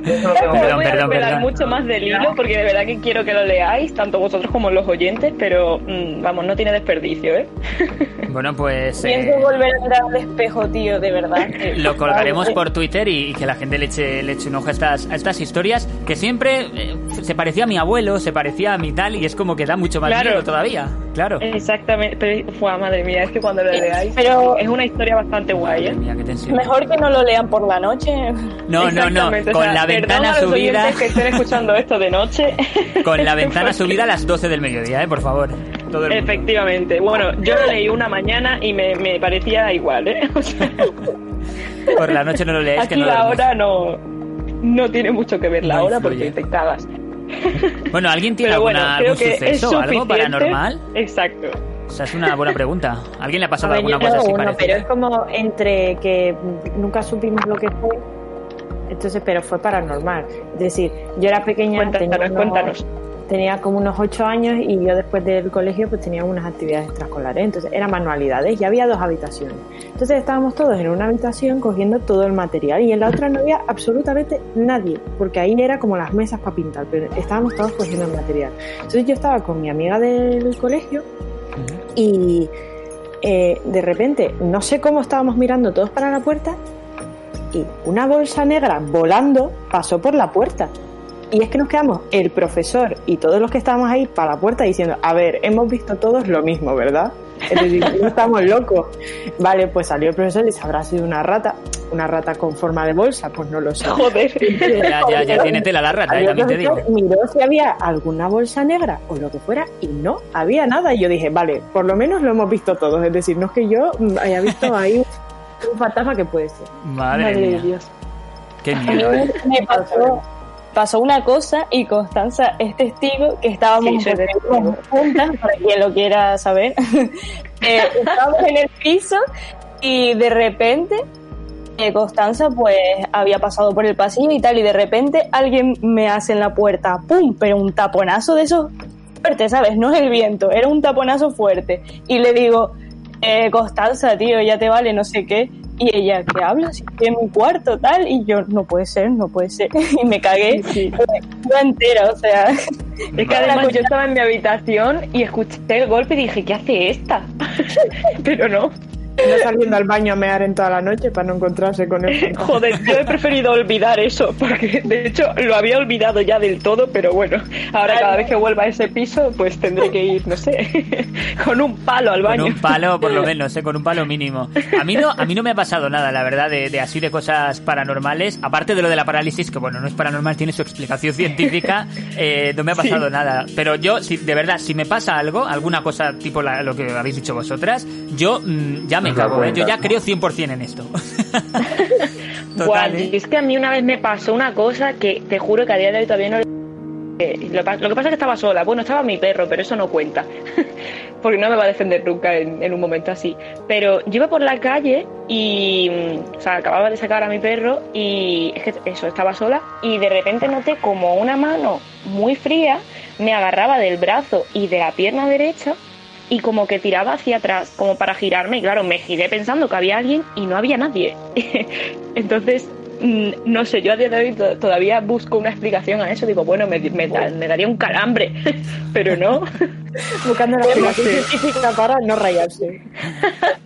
No Perdón, voy a perdón, perdón. mucho más del hilo porque de verdad que quiero que lo leáis, tanto vosotros como los oyentes, pero mm, vamos, no tiene desperdicio, ¿eh? Bueno, pues... Pienso eh, volver a entrar al espejo, tío, de verdad. Lo colgaremos por Twitter y, y que la gente le eche, le eche un ojo a estas, a estas historias que siempre eh, se parecía a mi abuelo, se parecía a mi tal y es como que da mucho más Claro. miedo todavía. Claro. Exactamente, pero fue madre mía, es que cuando lo leáis, Pero- es una historia bastante guay, ¿eh? Tensión. Mejor que no lo lean por la noche. No, no, no. O Con sea, la ventana a los subida. que estén escuchando esto de noche. Con la ventana subida a las 12 del mediodía, ¿eh? Por favor. Todo el mundo. Efectivamente. Bueno, yo lo leí una mañana y me, me parecía igual, ¿eh? O sea, Por la noche no lo leáis, que aquí no la hora no, no tiene mucho que ver la No hora influye. porque te cagas. Bueno, ¿alguien tiene bueno, alguna, creo algún que es suceso, algo paranormal? Exacto. O sea, es una buena pregunta. ¿A ¿Alguien le ha pasado ver, alguna cosa así uno, pero es como entre que nunca supimos lo que fue. Entonces, pero fue paranormal. Es decir, yo era pequeña, Cuéntanos, tenía, unos- cuéntanos. tenía como unos ocho años y yo después del colegio pues tenía unas actividades extraescolares. Entonces, eran manualidades y había dos habitaciones. Entonces, estábamos todos en una habitación cogiendo todo el material y en la otra no había absolutamente nadie, porque ahí era como las mesas para pintar, pero estábamos todos cogiendo el material. Entonces, yo estaba con mi amiga del colegio y eh, de repente, no sé cómo estábamos mirando todos para la puerta y una bolsa negra volando pasó por la puerta. Y es que nos quedamos el profesor y todos los que estábamos ahí para la puerta diciendo, a ver, hemos visto todos lo mismo, ¿verdad? Es decir, no estamos locos. Vale, pues salió el profesor y dice, habrá sido una rata. Una rata con forma de bolsa, pues no lo sé. Joder. Ya, ya, ya tiene tela la rata, eh, también te digo. Miró si había alguna bolsa negra o lo que fuera y no había nada. Y yo dije, vale, por lo menos lo hemos visto todos. Es decir, no es que yo haya visto ahí un fantasma que puede ser. Madre, de mía. Dios. Qué miedo, ¿eh? me pasó, pasó una cosa y Constanza es testigo que estábamos Sí, juntas, para quien lo quiera saber. Eh, estábamos en el piso y de repente eh, Constanza pues había pasado por el pasillo y tal y de repente alguien me hace en la puerta, ¡pum! Pero un taponazo de esos fuerte, ¿sabes? No es el viento, era un taponazo fuerte. Y le digo, eh, Constanza, tío, ya te vale, no sé qué. Y ella, ¿qué hablas? Estoy en mi cuarto, tal. Y yo, no puede ser, no puede ser. Y me cagué yo entera, o sea. Es que además yo estaba en mi habitación y escuché el golpe y dije, ¿qué hace esta? Pero no. No saliendo al baño a mear en toda la noche para no encontrarse con fantasma. Joder, yo he preferido olvidar eso, porque de hecho lo había olvidado ya del todo, pero bueno, ahora cada vez que vuelva a ese piso, pues tendré que ir, no sé, con un palo al baño. Con un palo, por lo menos, ¿eh? con un palo mínimo. A mí no, a mí no me ha pasado nada, la verdad, de, de así de cosas paranormales. Aparte de lo de la parálisis, que bueno, no es paranormal, tiene su explicación científica, eh, no me ha pasado Sí. nada. Pero yo, si, de verdad, si me pasa algo, alguna cosa tipo la- lo que habéis dicho vosotras, yo mm, ya me ¿eh? yo ya creo 100% en esto. Buah, Total, ¿eh? y es que a mí una vez me pasó una cosa que te juro que a día de hoy todavía no... eh, Lo, lo que pasa es que estaba sola. Bueno, estaba mi perro, pero eso no cuenta. Porque no me va a defender nunca en, en un momento así. Pero yo iba por la calle y... mm, O sea, acababa de sacar a mi perro y es que eso, estaba sola. Y de repente noté como una mano muy fría me agarraba del brazo y de la pierna derecha y como que tiraba hacia atrás, como para girarme. Y claro, me giré pensando que había alguien y no había nadie. Entonces, no sé, yo a día de hoy to- todavía busco una explicación a eso. Digo, bueno, me, me da- me daría un calambre, pero no. Buscando la explicación científica para no rayarse.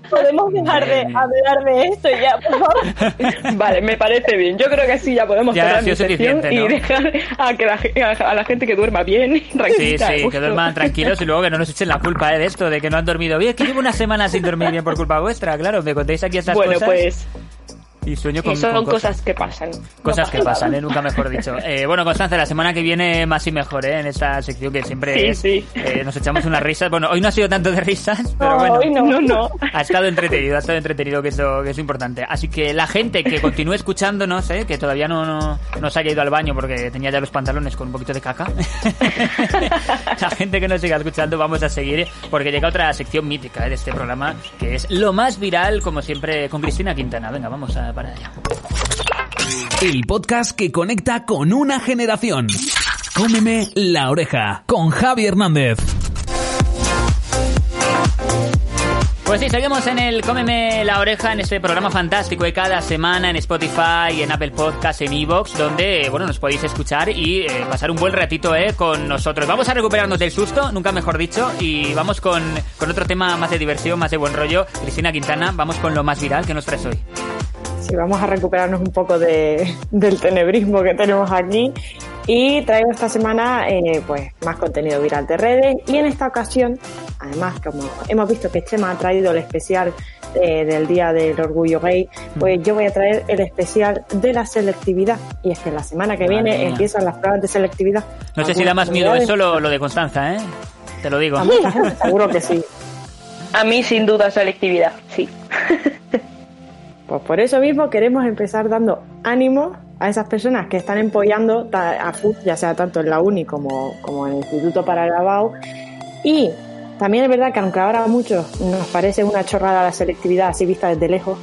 Podemos dejar de hablar de esto ya, por favor. Vale, me parece bien. Yo creo que sí, ya podemos Ya ha cerrar mi suficiente, y ¿no? dejar a, que la, ge- a la gente que duerma bien, Sí, sí, que gusto. duerman tranquilos y luego que no nos echen la culpa ¿eh? de esto, de que no han dormido bien. Es que llevo una semana sin dormir bien por culpa vuestra, claro. Me contéis aquí estas Bueno, cosas. pues Y sueño con, y son con cosas que pasan. Cosas No que pasa pasan, nada. ¿eh? nunca mejor dicho. Eh, bueno, Constanza, la semana que viene más y mejor, ¿eh? En esta sección que siempre Sí, es, sí. eh, nos echamos unas risas. Bueno, hoy no ha sido tanto de risas, pero No, bueno. hoy no. No, no. Ha estado entretenido, ha estado entretenido, que es lo, que es lo importante. Así que la gente que continúe escuchándonos, ¿eh? Que todavía no, no, no se haya ido al baño porque tenía ya los pantalones con un poquito de caca. la gente que nos siga escuchando, vamos a seguir porque llega otra sección mítica ¿eh? de este programa, que es lo más viral, como siempre, con Cristina Quintana. Venga, vamos a para allá. El podcast que conecta con una generación. Cómeme la oreja con Javi Hernández. Pues sí, seguimos en el Cómeme la oreja, en este programa fantástico de cada semana en Spotify, en Apple Podcast, en Evox, donde, bueno, nos podéis escuchar y eh, pasar un buen ratito eh, con nosotros. Vamos a recuperarnos del susto, nunca mejor dicho, y vamos con, con otro tema más de diversión, más de buen rollo. Cristina Quintana, vamos con lo más viral que nos traes hoy. Sí, vamos a recuperarnos un poco de, del tenebrismo que tenemos aquí y traigo esta semana eh, pues más contenido viral de redes y en esta ocasión, además como hemos visto que Chema ha traído el especial eh, del Día del Orgullo Gay, pues yo voy a traer el especial de la selectividad y es que la semana que Madre viene mía. empiezan las pruebas de selectividad. No sé si da más miedo eso lo, lo de Constanza, ¿eh? Te lo digo. A mucha gente seguro que sí. A mí sin duda selectividad, sí. Pues por eso mismo queremos empezar dando ánimo a esas personas que están empollando a full, ya sea tanto en la uni como, como en el Instituto para el Lavado. Y también es verdad que aunque ahora a muchos nos parece una chorrada la selectividad así vista desde lejos,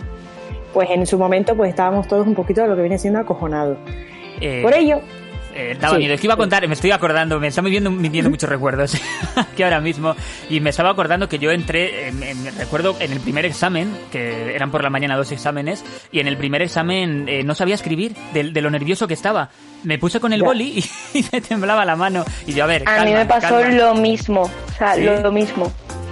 pues en su momento pues estábamos todos un poquito de lo que viene siendo acojonados. Eh, Por ello, Eh, daba Sí, miedo. Es que iba a contar, me estoy acordando, me están viviendo, viviendo muchos recuerdos que ahora mismo. Y me estaba acordando que yo entré, en, en- recuerdo en el primer examen, que eran por la mañana dos exámenes, y en el primer examen eh, no sabía escribir de, de lo nervioso que estaba. Me puse con el Ya. boli y, me temblaba la mano. Y yo, a ver, A mí calma, me pasó calma. lo mismo, o sea, ¿Sí? lo, lo mismo.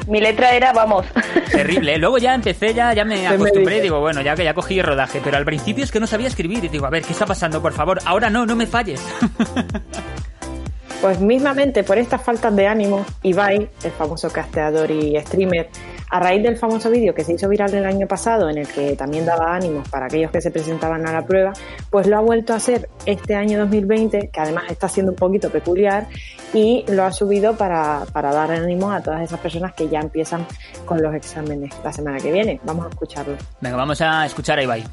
Mi letra era, vamos. Terrible, ¿eh? Luego ya empecé, ya, ya me me acostumbré y dice. digo, bueno, ya que ya cogí rodaje, pero al principio es que no sabía escribir y digo, a ver, ¿qué está pasando? Por favor, ahora no, no me falles. Pues mismamente por estas faltas de ánimo, Ibai, el famoso casteador y streamer, a raíz del famoso vídeo que se hizo viral el año pasado, en el que también daba ánimos para aquellos que se presentaban a la prueba, pues lo ha vuelto a hacer este año 2020, que además está siendo un poquito peculiar, y lo ha subido para, para dar ánimo a todas esas personas que ya empiezan con los exámenes la semana que viene. Vamos a escucharlo. Venga, vamos a escuchar a Ibai.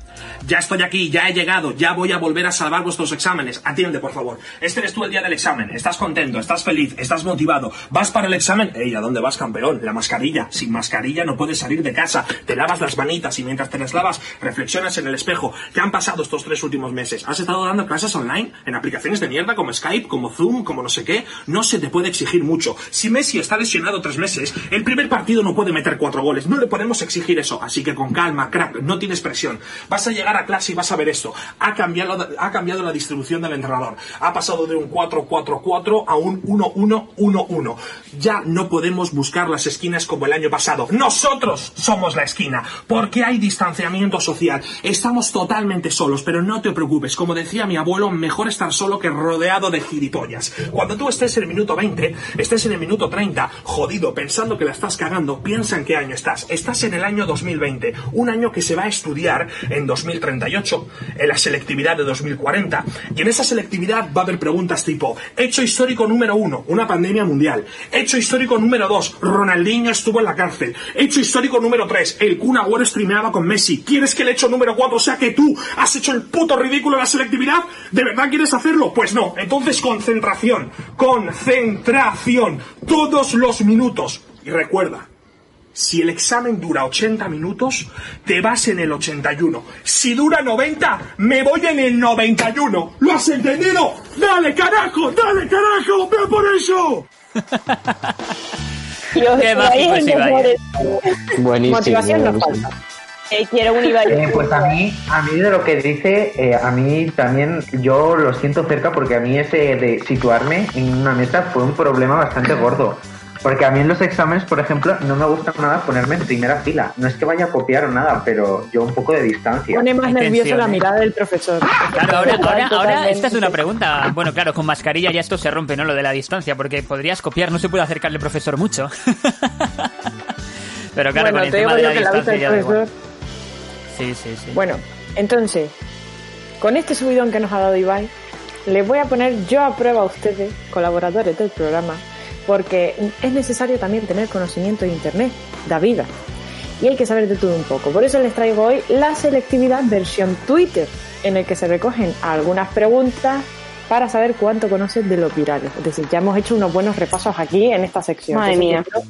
Ya estoy aquí, ya he llegado, ya voy a volver a salvar vuestros exámenes. Atiende, por favor. Este eres tú el día del examen. Estás contento, estás feliz, estás motivado. ¿Vas para el examen? Ey, ¿a dónde vas, campeón? La mascarilla. Sin mascarilla no puedes salir de casa. Te lavas las manitas y mientras te las lavas, reflexionas en el espejo. ¿Qué han pasado estos tres últimos meses? ¿Has estado dando clases online? ¿En aplicaciones de mierda como Skype, como Zoom, como no sé qué? No se te puede exigir mucho. Si Messi está lesionado tres meses, el primer partido no puede meter cuatro goles. No le podemos exigir eso. Así que con calma, crack, no tienes presión. Vas a llegar a clase y vas a ver esto. Ha cambiado, ha cambiado la distribución del entrenador. Ha pasado de un 4-4-4 a un 1-1-1-1. Ya no podemos buscar las esquinas como el año pasado. Nosotros somos la esquina. Porque hay distanciamiento social. Estamos totalmente solos, pero no te preocupes. Como decía mi abuelo, mejor estar solo que rodeado de gilipollas. Cuando tú estés en el minuto 20, estés en el minuto 30, jodido, pensando que la estás cagando, piensa en qué año estás. Estás en el año 2020, un año que se va a estudiar en 2038, en la selectividad de 2040. Y en esa selectividad va a haber preguntas tipo, hecho histórico número uno, una pandemia mundial. Hecho histórico número dos, Ronaldinho estuvo en la cárcel. Hecho histórico número tres, el Kun Agüero streameaba con Messi. ¿Quieres que el hecho número cuatro sea que tú has hecho el puto ridículo en la selectividad? ¿De verdad quieres hacerlo? Pues no. Entonces concentración, concentración, todos los minutos. Y recuerda, si el examen dura 80 minutos, te vas en el 81. Si dura 90, me voy en el 91. ¿Lo has entendido? ¡Dale, carajo! ¡Dale, carajo! ¡Ve por eso! Qué mágico es Ibai. Buenísimo. Motivación nos falta. Eh, quiero un Ibai. Eh, pues a mí, a mí de lo que dice, eh, a mí también yo lo siento cerca porque a mí ese de situarme en una mesa fue un problema bastante gordo. Porque a mí en los exámenes, por ejemplo, no me gusta nada ponerme en primera fila. No es que vaya a copiar o nada, pero yo un poco de distancia. Pone más nervioso la ¿eh? mirada del profesor. Claro, ahora, ahora, ahora, esta es una pregunta. Bueno, claro, con mascarilla ya esto se rompe, ¿no? Lo de la distancia, porque podrías copiar, no se puede acercarle al profesor mucho. Pero claro, bueno, con el te tema de la distancia ya igual. profesor. Sí, sí, sí. Bueno, entonces, con este subidón que nos ha dado Ibai, les voy a poner yo a prueba a ustedes, colaboradores del programa, porque es necesario también tener conocimiento de Internet, da vida. Y hay que saber de todo un poco. Por eso les traigo hoy la selectividad versión Twitter, en el que se recogen algunas preguntas para saber cuánto conoces de los virales. Es decir, ya hemos hecho unos buenos repasos aquí en esta sección. Madre Entonces,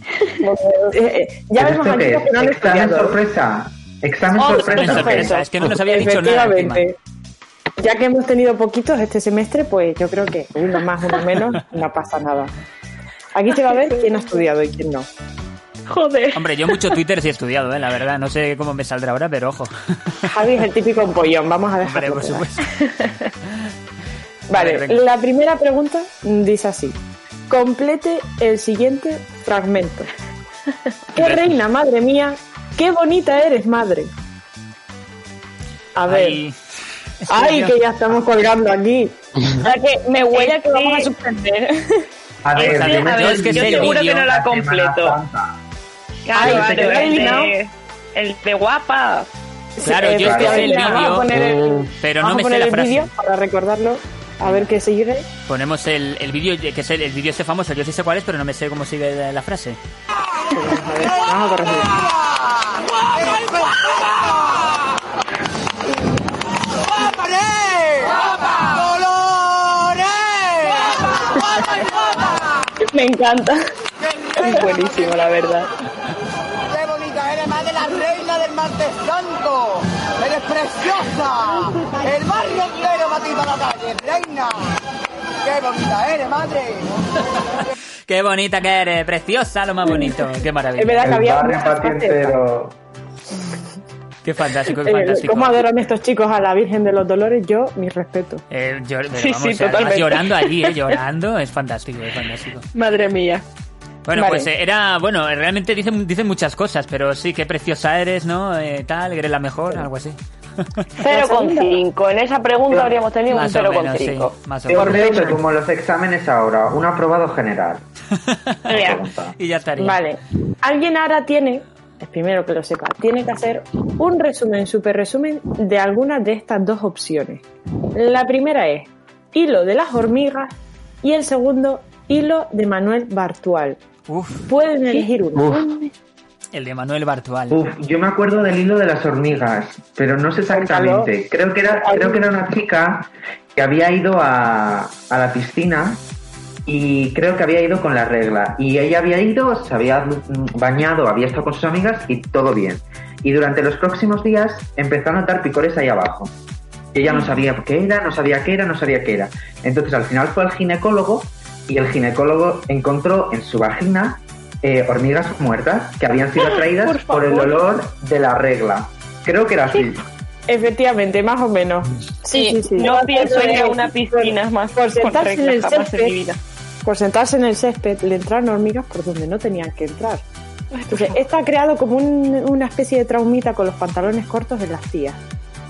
eh, eh, ya ¿Pero vemos aquí los no Examen sorpresa. Examen Oh, sorpresa. Es que no nos había dicho nada. Ya que hemos tenido poquitos este semestre, pues yo creo que uno más, uno menos, no pasa nada. Aquí se va a ver quién ha estudiado y quién no. Joder. Hombre, yo mucho Twitter sí he estudiado, ¿eh? la verdad. No sé cómo me saldrá ahora, pero ojo. Javi es el típico empollón, vamos a Hombre, dejarlo. por quedar. supuesto. Vale, la primera pregunta dice así. Complete el siguiente fragmento. ¡Qué reina, madre mía! ¡Qué bonita eres, madre! A ver. Ay, ¡Ay, que ya estamos colgando aquí! Ya que me huele a que vamos a suspender. A ver, Este, yo a ver, doy es que yo seguro que no la completo. Claro, Ay, claro, ¿te queda el, de, el de guapa. Claro, Sí, yo es que sé el a vídeo, pero no me sé la frase. para recordarlo. A ver qué sigue. Ponemos el, el vídeo, que es el, el vídeo este famoso, yo sí sé cuál es, pero no me sé cómo sigue la, la frase. A ver, vamos a corregir. Me encanta. Es buenísimo, la verdad. ¡Qué bonita eres, madre, la reina del martes santo! ¡Eres preciosa! ¡El barrio entero va a ti para la calle, reina! ¡Qué bonita eres, madre! Qué bonita que eres, preciosa, lo más bonito. Qué maravilla. Es verdad que El había barrio patio partes. entero. Qué fantástico, qué Eh, fantástico. ¿Cómo adoran estos chicos a la Virgen de los Dolores? Yo, mi respeto. Eh, yo- pero Sí, vamos, sí, o sea, además totalmente. llorando allí, eh, llorando, es fantástico, es fantástico. Madre mía. Bueno, Vale. pues eh, era, bueno, realmente dicen, dicen muchas cosas, pero sí, qué preciosa eres, ¿no? Eh, tal, eres la mejor, algo así. 0,5. En esa pregunta habríamos tenido un Más o menos, 0,5. sí, más o Por menos. hecho, como los exámenes ahora, un aprobado general. Y ya estaría. Vale. Alguien ahora tiene, primero que lo sepa, tiene que hacer un resumen, super resumen de algunas de estas dos opciones. La primera es hilo de las hormigas y el segundo hilo de Manuel Bartual. Pueden elegir uno. Uf. El de Manuel Bartual. Uf, yo me acuerdo del hilo de las hormigas, pero no sé exactamente. Creo que era, creo que era una chica que había ido a, a la piscina y creo que había ido con la regla. Y ella había ido, se había mm, bañado, había estado con sus amigas y todo bien. Y durante los próximos días empezó a notar picores ahí abajo. Y ella no sabía qué era, no sabía qué era, no sabía qué era. Entonces al final fue al ginecólogo y el ginecólogo encontró en su vagina eh, hormigas muertas que habían sido atraídas Por por, el olor de la regla. Creo que era así. Efectivamente, más o menos. Sí, sí, sí. No pienso ir a una piscina más por con sentarse en el reglas jamás en mi vida. Por sentarse en el césped le entraron hormigas por donde no tenían que entrar. Entonces, esto ha creado como un- una especie de traumita con los pantalones cortos de las tías.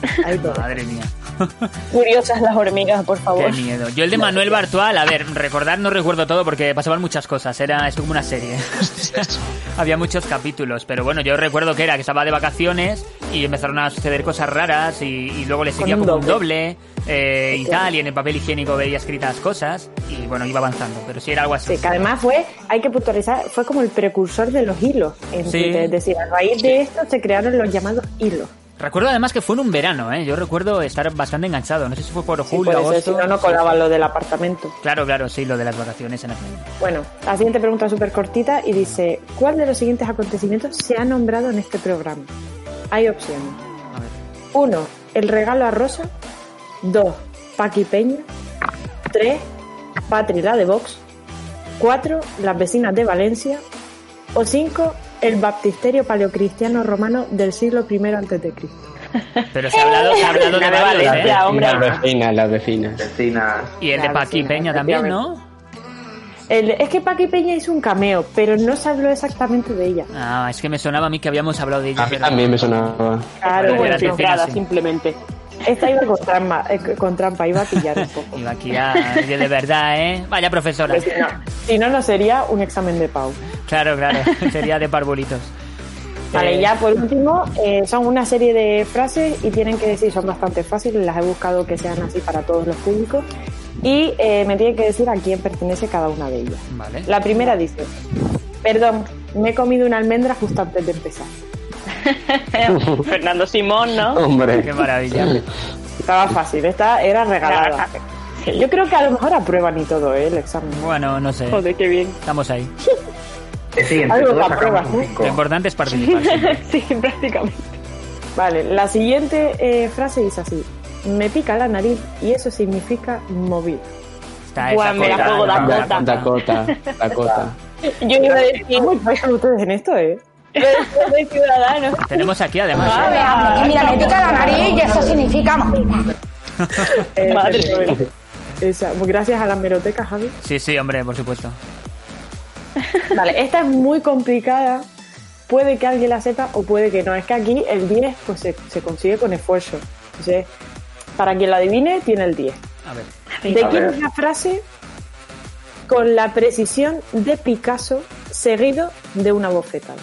Madre mía. Curiosas las hormigas, por favor. Qué miedo. Yo el de Manuel Bartual, a ver, recordar no recuerdo todo porque pasaban muchas cosas. Era esto como una serie. Había muchos capítulos, pero bueno, yo recuerdo que era que estaba de vacaciones y empezaron a suceder cosas raras y, y luego le seguía un como un doble. eh, y tal, y en el papel higiénico veía escritas cosas y bueno, iba avanzando, pero sí era algo así. Sí, que además fue, hay que puntualizar, fue como el precursor de los hilos. En Sí. Es decir, a raíz de esto se crearon los llamados hilos. Recuerdo además que fue en un verano, ¿eh? Yo recuerdo estar bastante enganchado. No sé si fue por Sí, julio, ser, agosto. si no, no colaba lo del apartamento. Claro, claro, sí, lo de las vacaciones en efecto. Bueno, la siguiente pregunta es súper cortita y dice, ¿cuál de los siguientes acontecimientos se ha nombrado en este programa? Hay opciones. Uno, el regalo a Rosa. Dos, Paqui Peña. Tres, Patri la de Vox. Cuatro, las vecinas de Valencia. O cinco, el baptisterio paleocristiano romano del siglo I antes de Cristo. Pero se ha hablado, se ha hablado de varios, ¿eh? Las vecinas, las vecinas. Vecinas. Y el de Paqui Peña también, ¿no? El- es que Paqui Peña hizo un cameo, pero no se habló exactamente de ella. Ah, es que me sonaba a mí que habíamos hablado de ella. A mí pero- también me sonaba. Claro, Bueno, bueno, era simplemente. Esta iba con trampa, eh, con trampa, iba a pillar un poco. Iba a... oye, de verdad, ¿eh? Vaya profesora. Pues si, no, si no, no sería un examen de Pau. Claro, claro. Sería de parvulitos. Vale, Eh, ya por último, eh, son una serie de frases y tienen que decir, son bastante fáciles, las he buscado que sean así para todos los públicos. Y eh, me tienen que decir a quién pertenece cada una de ellas. Vale. La primera dice, perdón, me he comido una almendra justo antes de empezar. Fernando Simón, ¿no? Hombre. Qué maravilla. Estaba fácil, esta era regalada. Yo creo que a lo mejor aprueban y todo, ¿eh? El examen. Bueno, no sé. Joder, qué bien. Estamos ahí. Sí, Algo todos apruebas, ¿no? Lo importante es participar. siempre. sí, prácticamente. Vale, la siguiente eh, frase dice así. Me pica la nariz y eso significa movido. Está Buah, esa me la. Dakota. Dakota, Dakota. Yo iba a decir, ¿Cómo ustedes en esto, eh? De ciudadanos. Tenemos aquí además. ¿eh? Ah, Y mira, me pica la nariz y eso significa. Eh, Madre esa, pues gracias a la meroteca, Javi. Sí, sí, hombre, por supuesto. Vale, esta es muy complicada. Puede que alguien la sepa o puede que no. Es que aquí el 10 pues, se, se consigue con esfuerzo. Entonces, para quien la adivine, tiene el 10. A ver. ¿De A quién ver. es la frase? Con la precisión de Picasso, seguido de una bofetada.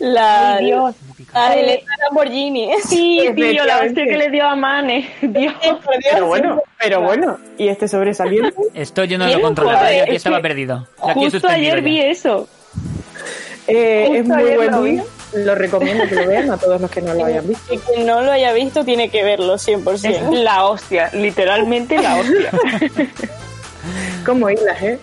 La, Ay, Dios. la de Elena Lamborghini. Sí, tío, la hostia Efectivamente. que le dio a Mane. Dios. Pero bueno, pero bueno. ¿Y este sobresaliente? Esto yo no lo controlaba, yo aquí es estaba perdido. Aquí Justo ayer ya. vi eso. Eh, es muy buen lo. Lo recomiendo que lo vean a todos los que no lo hayan visto. Y quien no lo haya visto tiene que verlo 100%. Es la hostia, literalmente la hostia. Como hilas, ¿eh?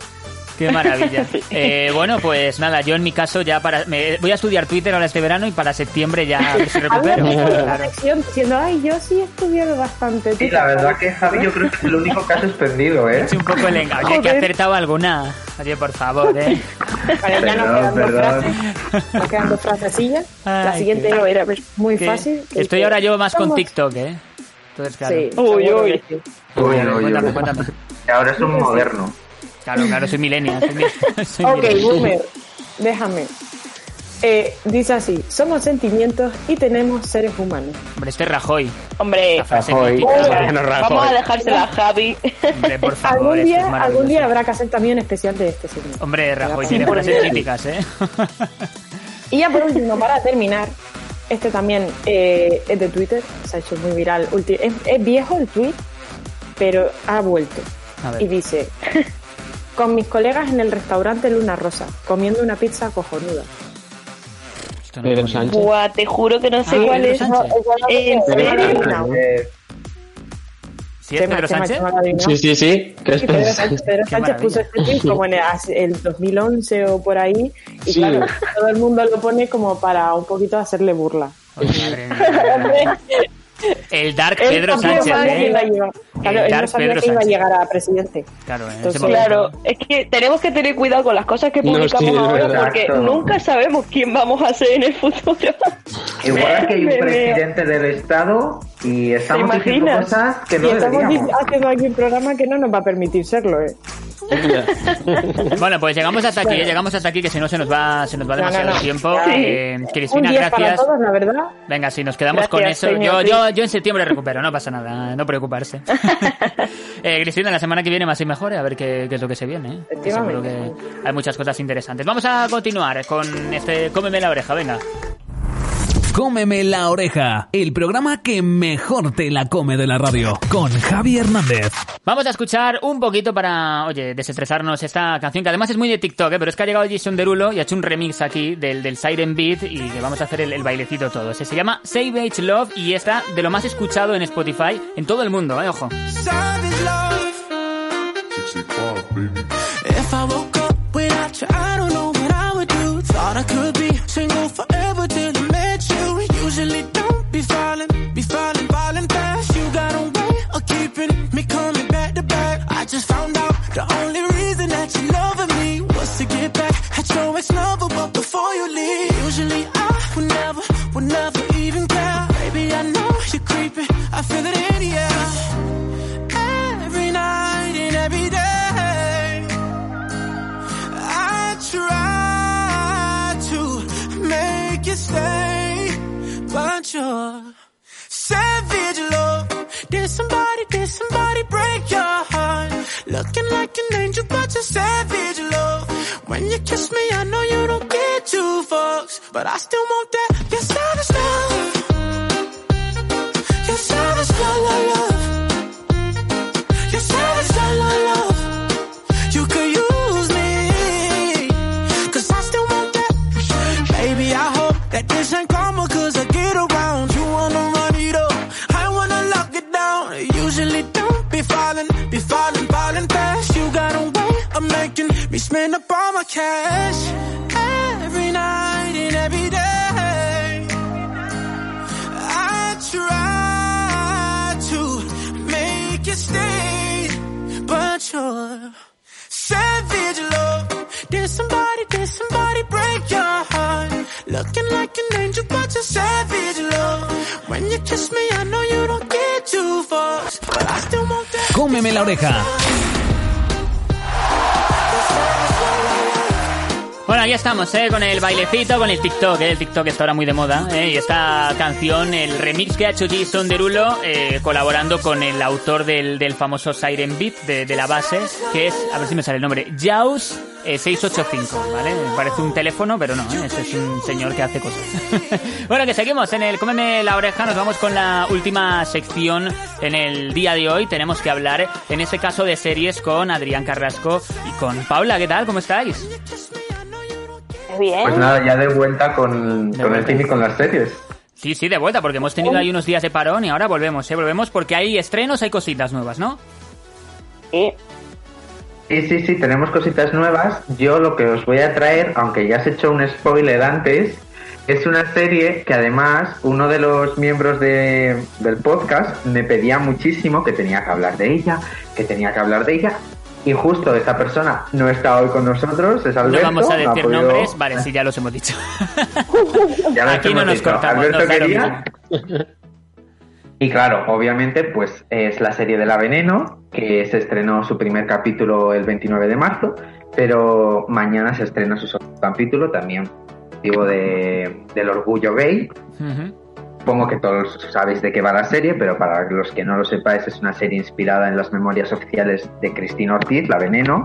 Qué maravilla. Eh, bueno, pues nada, yo en mi caso ya para me, voy a estudiar Twitter ahora este verano y para septiembre ya a ver si recupero. Diciendo, ay, yo sí he estudiado bastante. Sí, la verdad que Javi yo creo que es el único que ha suspendido, ¿eh? Es un poco el engaño. Oye, que he Joder. acertado alguna. Oye, por favor, ¿eh? Vale, ya nos quedan dos frases. Nos quedan dos frasecillas. la siguiente qué- era muy Que fácil. que Estoy ahora yo más con TikTok, ¿eh? Entonces, claro. Sí, Uy, uy. sí. Uy, uy, uy. cuéntame, cuéntame. Ahora es un moderno. Claro, claro, soy millennial. Soy, Ok, millennial. boomer, déjame. Eh, dice así, somos sentimientos y tenemos seres humanos. Hombre, este es Rajoy. Hombre, Rajoy, Rajoy. vamos a dejársela a Javi. Hombre, por favor. Algún es día, algún día habrá que hacer también un especial de este señor. Hombre, Rajoy tiene frases típicas, ¿eh? Y ya por último, para terminar, este también eh, es de Twitter, se ha hecho muy viral. Es, es viejo el tweet, pero ha vuelto. A ver. Y dice, con mis colegas en el restaurante Luna Rosa, comiendo una pizza cojonuda. Pedro Sánchez. Buah, te juro que no sé Ah, cuál Pedro es. Sánchez. ¿En serio? ¿Sí es Pedro Sánchez? Sí, sí, sí. ¿Qué es Sí, Pedro Pedro Sánchez? Pedro puso este tweet como en el, el 2011 o por ahí y Sí. claro, todo el mundo lo pone como para un poquito hacerle burla. Oye, madre mía. El Dark Pedro Sánchez, ¿eh? llegar- Claro, El él no Dark sabía Pedro que iba a llegar a presidente. Claro, en Entonces. Claro, es que tenemos que tener cuidado con las cosas que No, publicamos sí, ahora verdad. porque nunca sabemos quién vamos a ser en el futuro. Igual que hay un presidente del Estado y estamos ¿Te diciendo cosas que no y estamos deberíamos. haciendo aquí un programa que no nos va a permitir serlo, ¿eh? Bueno, pues llegamos hasta aquí, Bueno. ¿eh? llegamos hasta aquí, que si no se nos va, se nos va No, no, demasiado no. tiempo. Sí. Eh, Un Cristina, 10 para gracias. todos, la verdad. Venga, si nos quedamos con Gracias, eso. Yo, yo, yo en septiembre recupero, no pasa nada, no preocuparse. eh, Cristina, la semana que viene más y mejor, a ver qué, qué es lo que se viene. ¿eh? Que Seguro que hay muchas cosas interesantes. Vamos a continuar con este Cómeme la oreja, venga. Cómeme la oreja, el programa que mejor te la come de la radio, con Javi Hernández. Vamos a escuchar un poquito para, oye, desestresarnos esta canción, que además es muy de TikTok, ¿eh? pero es que ha llegado Jason Derulo y ha hecho un remix aquí del, del Siren Beat y que vamos a hacer el, el bailecito todo. Se, se llama Save Age Love y está de lo más escuchado en Spotify en todo el mundo, ¿eh? Ojo. Savage love. If I woke up without you, I don't know what I would do. Thought I could be single forever till I met you. Usually don't be falling, be falling, falling fast. You got a way of keeping me coming back to back. I just found out the only reason that you're loving me was to get back at your ex-lover, but before you leave, usually I would never, would never even care. Baby, I know you're creeping, I feel it in the air. Every night and every day. I try to make you stay, you're savage love. Did somebody, did somebody break your heart? Looking like an angel, but you're savage love. When you kiss me, I know you don't get two fucks, but I still want that. Your savage love. Your savage love, love, love. Cash. Every night and every day. I try to make you stay, but you're savage love. Did somebody, did somebody break your heart? Looking like an angel, but you're savage love. When you kiss me, I know you don't get two fucks, but I still want that. Cómeme la oreja. Aquí estamos, ¿eh? Con el bailecito, con el TikTok, ¿eh? El TikTok está ahora muy de moda, ¿eh? Y esta canción, el remix que ha hecho Jason Derulo, eh, colaborando con el autor del, del famoso Siren Beat, de, de la base, que es, a ver si me sale el nombre, Jaws eh, 685, ¿vale? Parece un teléfono, pero no, ¿eh? Este es un señor que hace cosas. bueno, que seguimos en el Cómeme la oreja, nos vamos con la última sección en el día de hoy. Tenemos que hablar, en este caso, de series con Adrián Carrasco y con Paula. ¿Qué tal? ¿Cómo estáis? Bien. Pues nada, ya de vuelta con, con el cine y con las series. Sí, sí, de vuelta, porque hemos tenido ahí unos días de parón y ahora volvemos, ¿eh? Volvemos porque hay estrenos, hay cositas nuevas, ¿no? Sí, sí, sí, tenemos cositas nuevas. Yo lo que os voy a traer, aunque ya has hecho un spoiler antes, es una serie que además uno de los miembros de- del podcast me pedía muchísimo que tenía que hablar de ella, que tenía que hablar de ella. Y justo esta persona no está hoy con nosotros, es Alberto. no vamos a decir nombres, vale, sí, ya los hemos dicho. Ya lo Aquí no nos dicho. cortamos, Alberto quería. Y claro, obviamente, pues es la serie de La Veneno, que se estrenó su primer capítulo el 29 de marzo, pero mañana se estrena su segundo capítulo también, motivo de, del orgullo gay. Supongo que todos sabéis de qué va la serie, pero para los que no lo sepáis, es una serie inspirada en las memorias oficiales de Cristina Ortiz, La Veneno,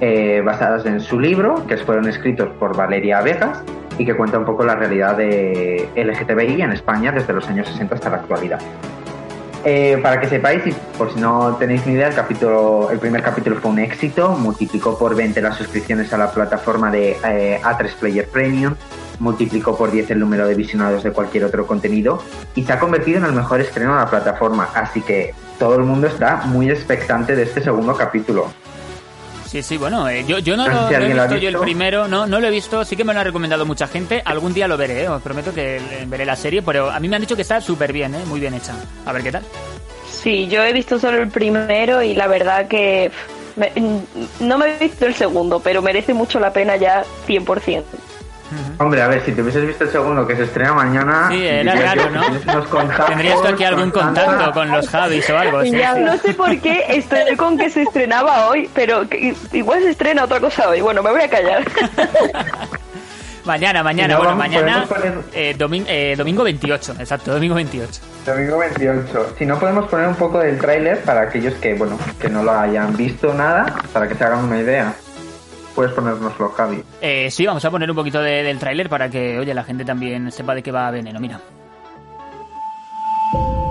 eh, basadas en su libro, que fueron escritos por Valeria Vegas y que cuenta un poco la realidad de LGTBI en España desde los años 60 hasta la actualidad. Eh, para que sepáis, y por si no tenéis ni idea, el, primer capítulo fue un éxito, multiplicó por 20 las suscripciones a la plataforma de eh, A3 Player Premium, multiplicó por 10 el número de visionados de cualquier otro contenido y se ha convertido en el mejor estreno de la plataforma, así que todo el mundo está muy expectante de este segundo capítulo. Sí, sí, bueno, eh, yo, yo no, lo, si he lo visto yo el primero, no, no lo he visto, sí que me lo ha recomendado mucha gente, algún día lo veré, eh, os prometo que eh, veré la serie, pero a mí me han dicho que está súper bien, eh, muy bien hecha. A ver qué tal. Sí, yo he visto solo el primero y la verdad que me- no me he visto el segundo, pero merece mucho la pena ya 100%. Hombre, a ver, si te hubieses visto el segundo que se estrena mañana... Sí, era raro, que ¿no? contactos, Tendrías tú aquí algún contacto con los Javis o algo, sí, Ya, no sé por qué estoy con que se estrenaba hoy, pero que igual se estrena otra cosa hoy. Bueno, me voy a callar. Mañana, mañana, no, bueno, vamos, mañana, podemos eh, domin- eh, domingo 28, exacto, domingo 28. Domingo 28. Si no podemos poner un poco del tráiler para aquellos que, bueno, que no lo hayan visto nada, para que se hagan una idea. Puedes ponérnoslo, Javi. Eh, sí, vamos a poner un poquito de- del tráiler para que, oye, la gente también sepa de qué va Veneno, mira.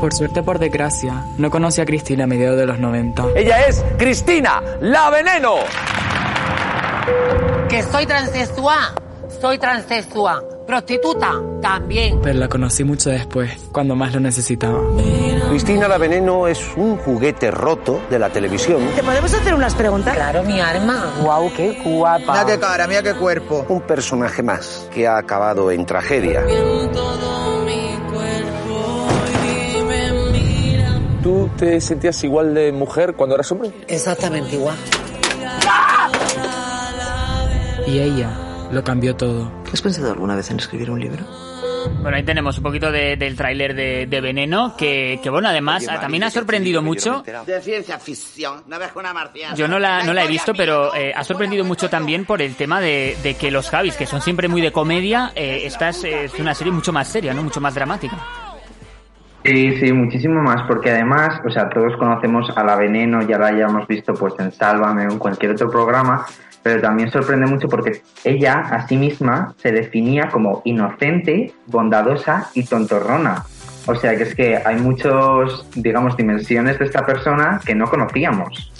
Por suerte por desgracia, no conocí a Cristina a mediados de los 90. Ella es Cristina, la veneno. Que soy transexual, soy transexual. Prostituta, también. Pero la conocí mucho después, cuando más lo necesitaba. Cristina la veneno es un juguete roto de la televisión. ¿Te podemos hacer unas preguntas? Claro, mi arma. Guau, qué guapa. Mira qué cara, mira qué cuerpo. Un personaje más que ha acabado en tragedia. ¿Tú te sentías igual de mujer cuando eras hombre? Exactamente igual. Y ella lo cambió todo. ¿Has pensado alguna vez en escribir un libro? Bueno, ahí tenemos un poquito de- del tráiler de, de Veneno, que, que bueno, además ah, también ha sorprendido mucho. De ciencia ficción, no ves una marciana. Yo no la, no la he visto, pero eh, ha sorprendido mucho también por el tema de, de que los Javis, que son siempre muy de comedia, eh, esta es, es una serie mucho más seria, ¿no? Mucho más dramática. Sí, sí, muchísimo más, porque además, o sea, todos conocemos a la Veneno, ya la hayamos visto pues en Sálvame o en cualquier otro programa, pero también sorprende mucho porque ella a sí misma se definía como inocente, bondadosa y tontorrona. O sea que es que hay muchos, digamos, dimensiones de esta persona que no conocíamos.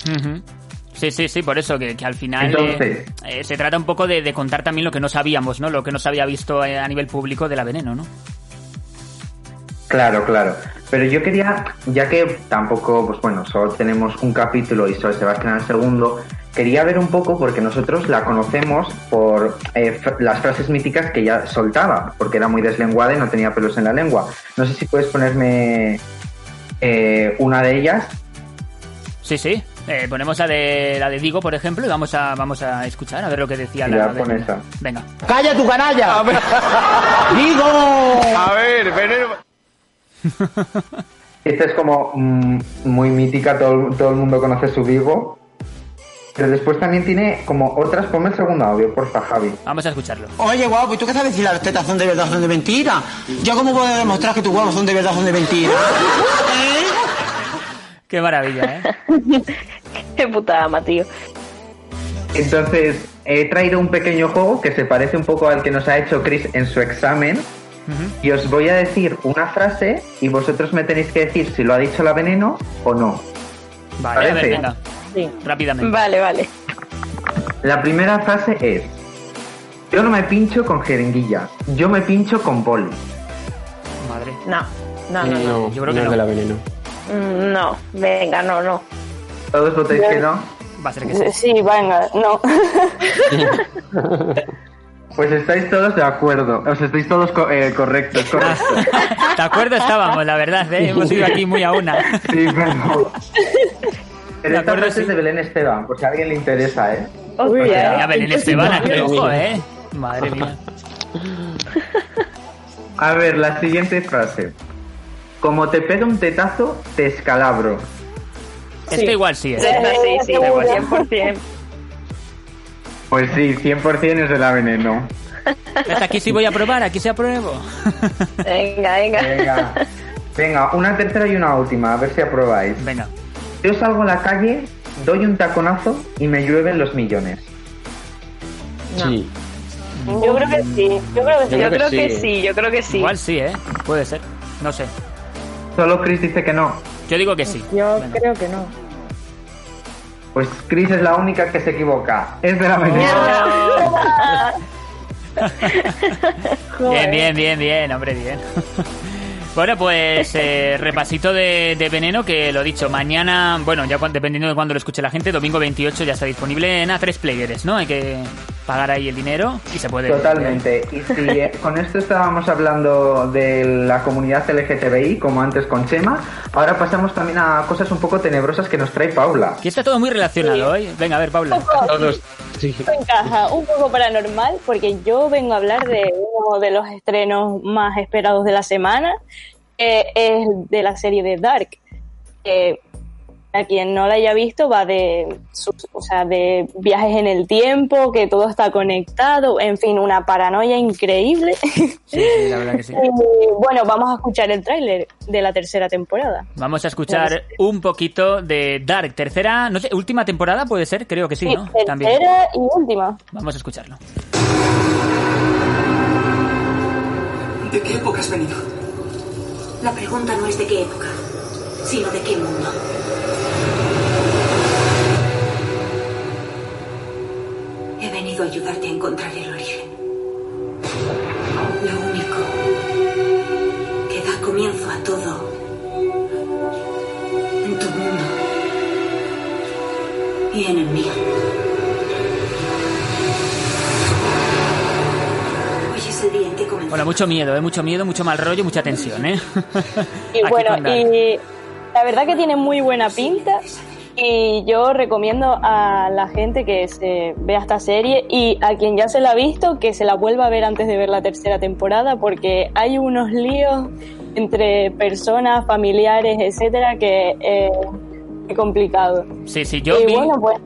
Sí, sí, sí, por eso que, que al final eh, Entonces- eh, se trata un poco de, de contar también lo que no sabíamos, ¿no? Lo que no se había visto eh, a nivel público de la Veneno, ¿no? Claro, claro. Pero yo quería, ya que tampoco, pues bueno, solo tenemos un capítulo y solo se va a estrenar el segundo, quería ver un poco porque nosotros la conocemos por eh, fr- las frases míticas que ella soltaba, porque era muy deslenguada y no tenía pelos en la lengua. No sé si puedes ponerme eh, una de ellas. Sí, sí. Eh, ponemos la de, la de Digo, por ejemplo, y vamos a, vamos a escuchar, a ver lo que decía la Veneno. esa. Venga. ¡Calla tu canalla! ¡Digo! A ver, veneno. Esta es como mm, muy mítica, todo, todo el mundo conoce su Vigo. Pero después también tiene como otras, ponme el segundo audio, porfa, Javi. Vamos a escucharlo. Oye, guapo, ¿y tú qué sabes si las tetas son de verdad o son de mentira? ¿Yo cómo puedo demostrar que tus huevos son de verdad o son de mentira? Qué maravilla, ¿eh? Qué puta ama, tío. Entonces, he traído un pequeño juego que se parece un poco al que nos ha hecho Chris en su examen. Y os voy a decir una frase y vosotros me tenéis que decir si lo ha dicho la veneno o no. Vale, a venga. Sí. Rápidamente. Vale, vale. La primera frase es: Yo no me pincho con jeringuilla, yo me pincho con boli. Madre. No, no, no. no. yo creo que no de la veneno. Mm, No, venga, no, no. ¿Todos votáis que no? Va a ser que sí. Sí, venga, no. Pues estáis todos de acuerdo. O sea, estáis todos co- eh, correctos, correcto. De acuerdo estábamos, la verdad, ¿eh? Hemos ido aquí muy a una. Sí, pero. Pero esta frase es de Belén Esteban, por si a alguien le interesa, ¿eh? Uy, O sea, Ya Belén Esteban, aquí, ojo, ¿eh? Madre mía. A ver, la siguiente frase. como te pega un tetazo, te escalabro. Esto igual sí, ¿eh? Sí, sí, sí, igual sí. 100%. Pues sí, 100% es de la veneno. ¿Ves? Aquí sí voy a probar, aquí sí apruebo. Venga, venga. Venga. Venga, una tercera y una última, a ver si aprobáis. Venga. Yo salgo a la calle, doy un taconazo y me llueven los millones. Sí. Yo creo que sí. Yo creo que sí. Yo creo que sí, yo creo que sí. Igual sí, ¿eh? Puede ser. No sé. Solo Chris dice que no. Yo digo que sí. Yo creo que no. Pues Chris es la única que se equivoca. Es de la veneno. Bien, bien, bien, bien, hombre, bien. Bueno, pues eh, repasito de, de Veneno, que lo dicho, mañana, bueno, ya dependiendo de cuándo lo escuche la gente, domingo 28 ya está disponible en A3 Players, ¿no? Hay que pagar ahí el dinero y se puede... Totalmente. Y si eh, con esto estábamos hablando de la comunidad LGTBI, como antes con Chema, ahora pasamos también a cosas un poco tenebrosas que nos trae Paula. Aquí está todo muy relacionado hoy. Venga, a ver, Paula. Todos. Sí. encaja un poco paranormal porque yo vengo a hablar de uno de los estrenos más esperados de la semana, que es de la serie de Dark. Que a quien no la haya visto va de, o sea, de viajes en el tiempo, que todo está conectado, en fin, una paranoia increíble. Sí, sí, la verdad que sí. y bueno, vamos a escuchar el tráiler de la tercera temporada. Vamos a escuchar un poquito de Dark. Tercera, no sé, última temporada puede ser, creo que sí, ¿no? También. tercera y última. Vamos a escucharlo. ¿De qué época has venido? La pregunta no es de qué época, sino de qué mundo. He venido a ayudarte a encontrar el origen. Lo único que da comienzo a todo en tu mundo y en el mío. Bueno, mucho miedo, ¿eh? Mucho miedo, mucho mal rollo, mucha tensión, ¿eh? Y bueno, y la verdad que tiene muy buena pinta. Y yo recomiendo a la gente que se vea esta serie y a quien ya se la ha visto que se la vuelva a ver antes de ver la tercera temporada porque hay unos líos entre personas, familiares, etcétera, que eh, es complicado. Sí, sí, yo y vi... bueno, pues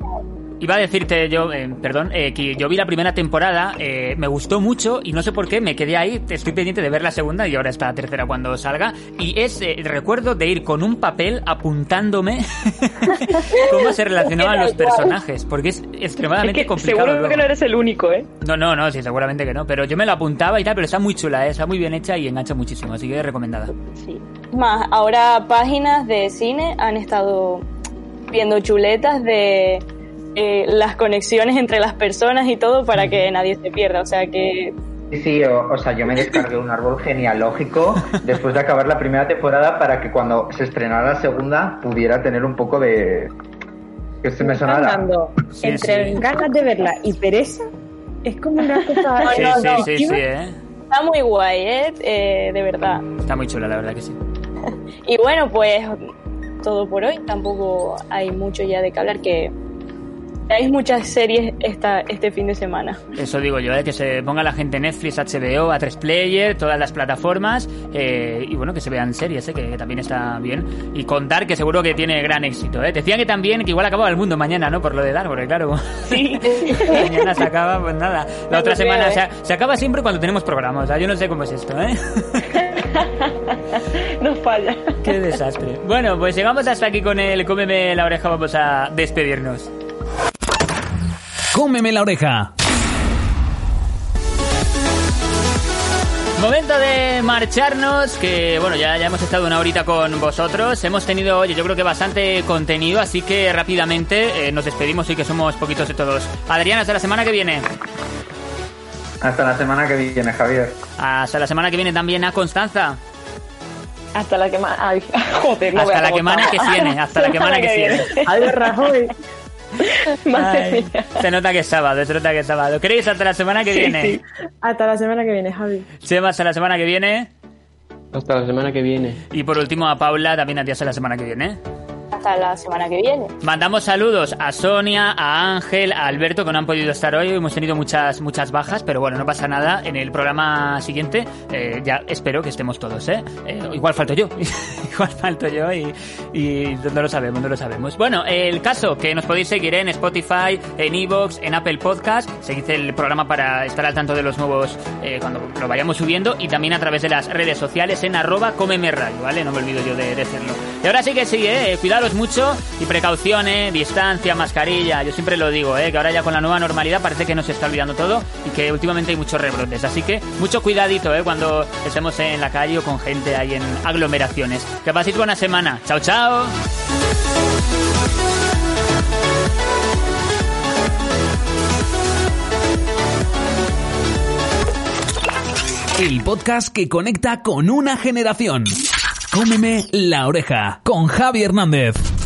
Iba a decirte yo, eh, perdón, eh, que yo vi la primera temporada, eh, me gustó mucho y no sé por qué me quedé ahí, estoy pendiente de ver la segunda y ahora está la tercera cuando salga. Y es eh, recuerdo de ir con un papel apuntándome cómo se relacionaban los personajes, porque es extremadamente Es que complicado. seguro luego. que no eres el único, ¿eh? No, no, no, sí, seguramente que no, pero yo me la apuntaba y tal, pero está muy chula, eh, está muy bien hecha y engancha muchísimo, así que recomendada. más, ahora páginas de cine han estado viendo chuletas de eh, las conexiones entre las personas y todo para que nadie se pierda. O sea que Sí, sí, o, o sea, yo me descargué un árbol genealógico después de acabar la primera temporada para que cuando se estrenara la segunda pudiera tener un poco de... que se me sonara. Entre ganas de verla y pereza, es como una cosa. Sí, no, sí, no, sí, sí, eh. está muy guay, ¿eh? Eh, de verdad. Está muy chula, la verdad que sí. Y bueno, pues todo por hoy. Tampoco hay mucho ya de que hablar, que hay muchas series esta, este fin de semana. Eso digo yo, ¿eh? que se ponga la gente Netflix, HBO, A3 Player, todas las plataformas eh, y bueno, que se vean series, ¿eh? que también está bien. Y contar que seguro que tiene gran éxito. ¿eh? Decían que también, que igual acababa el mundo mañana, ¿no? Por lo de Dark, porque claro, mañana se acaba, pues nada. La otra creo, semana ¿eh? se, se acaba siempre cuando tenemos programa, o sea, yo no sé cómo es esto, ¿eh? Nos falla. Qué desastre. Bueno, pues llegamos hasta aquí con el Cómeme la oreja, vamos a despedirnos. Cómeme la oreja. Momento de marcharnos, que bueno, ya, ya hemos estado una horita con vosotros, hemos tenido, oye, yo creo que bastante contenido, así que rápidamente eh, nos despedimos y que somos poquitos de todos. Adrián, hasta la semana que viene. Hasta la semana que viene, Javier. Hasta la semana que viene también a Constanza. Hasta la que más. Ay, joder, no voy Hasta a la que que tiene, hasta la que mana que tiene. Adiós, Rajoy. Madre mía. se nota que es sábado, se nota que es sábado. ¿Queréis hasta la semana que Sí, viene? sí. Hasta la semana que viene, Javi. Chema, hasta la semana que viene. Hasta la semana que viene. Y por último a Paula, también a ti hasta la semana que viene. Hasta la semana que viene. Mandamos saludos a Sonia, a Ángel, a Alberto que no han podido estar hoy. Hemos tenido muchas muchas bajas, pero bueno, no pasa nada. En el programa siguiente eh, ya espero que estemos todos, ¿eh? Eh, igual falto yo, igual falto yo y, no lo sabemos, no lo sabemos. Bueno, el caso que nos podéis seguir en Spotify, en Evox, en Apple Podcast. Seguid el programa para estar al tanto de los nuevos eh, cuando lo vayamos subiendo y también a través de las redes sociales en arroba comemerradio, ¿vale? No me olvido yo de decirlo. Y ahora sí que sí, ¿eh? Cuidaros mucho y precaución, ¿eh? Distancia, mascarilla. Yo siempre lo digo, ¿eh? Que ahora ya con la nueva normalidad parece que nos está olvidando todo y que últimamente hay muchos rebrotes. Así que mucho cuidadito, ¿eh? Cuando estemos en la calle o con gente ahí en aglomeraciones. Que paséis buena semana. Chao, chao. El podcast que conecta con una generación. Cómeme la oreja con Javi Hernández.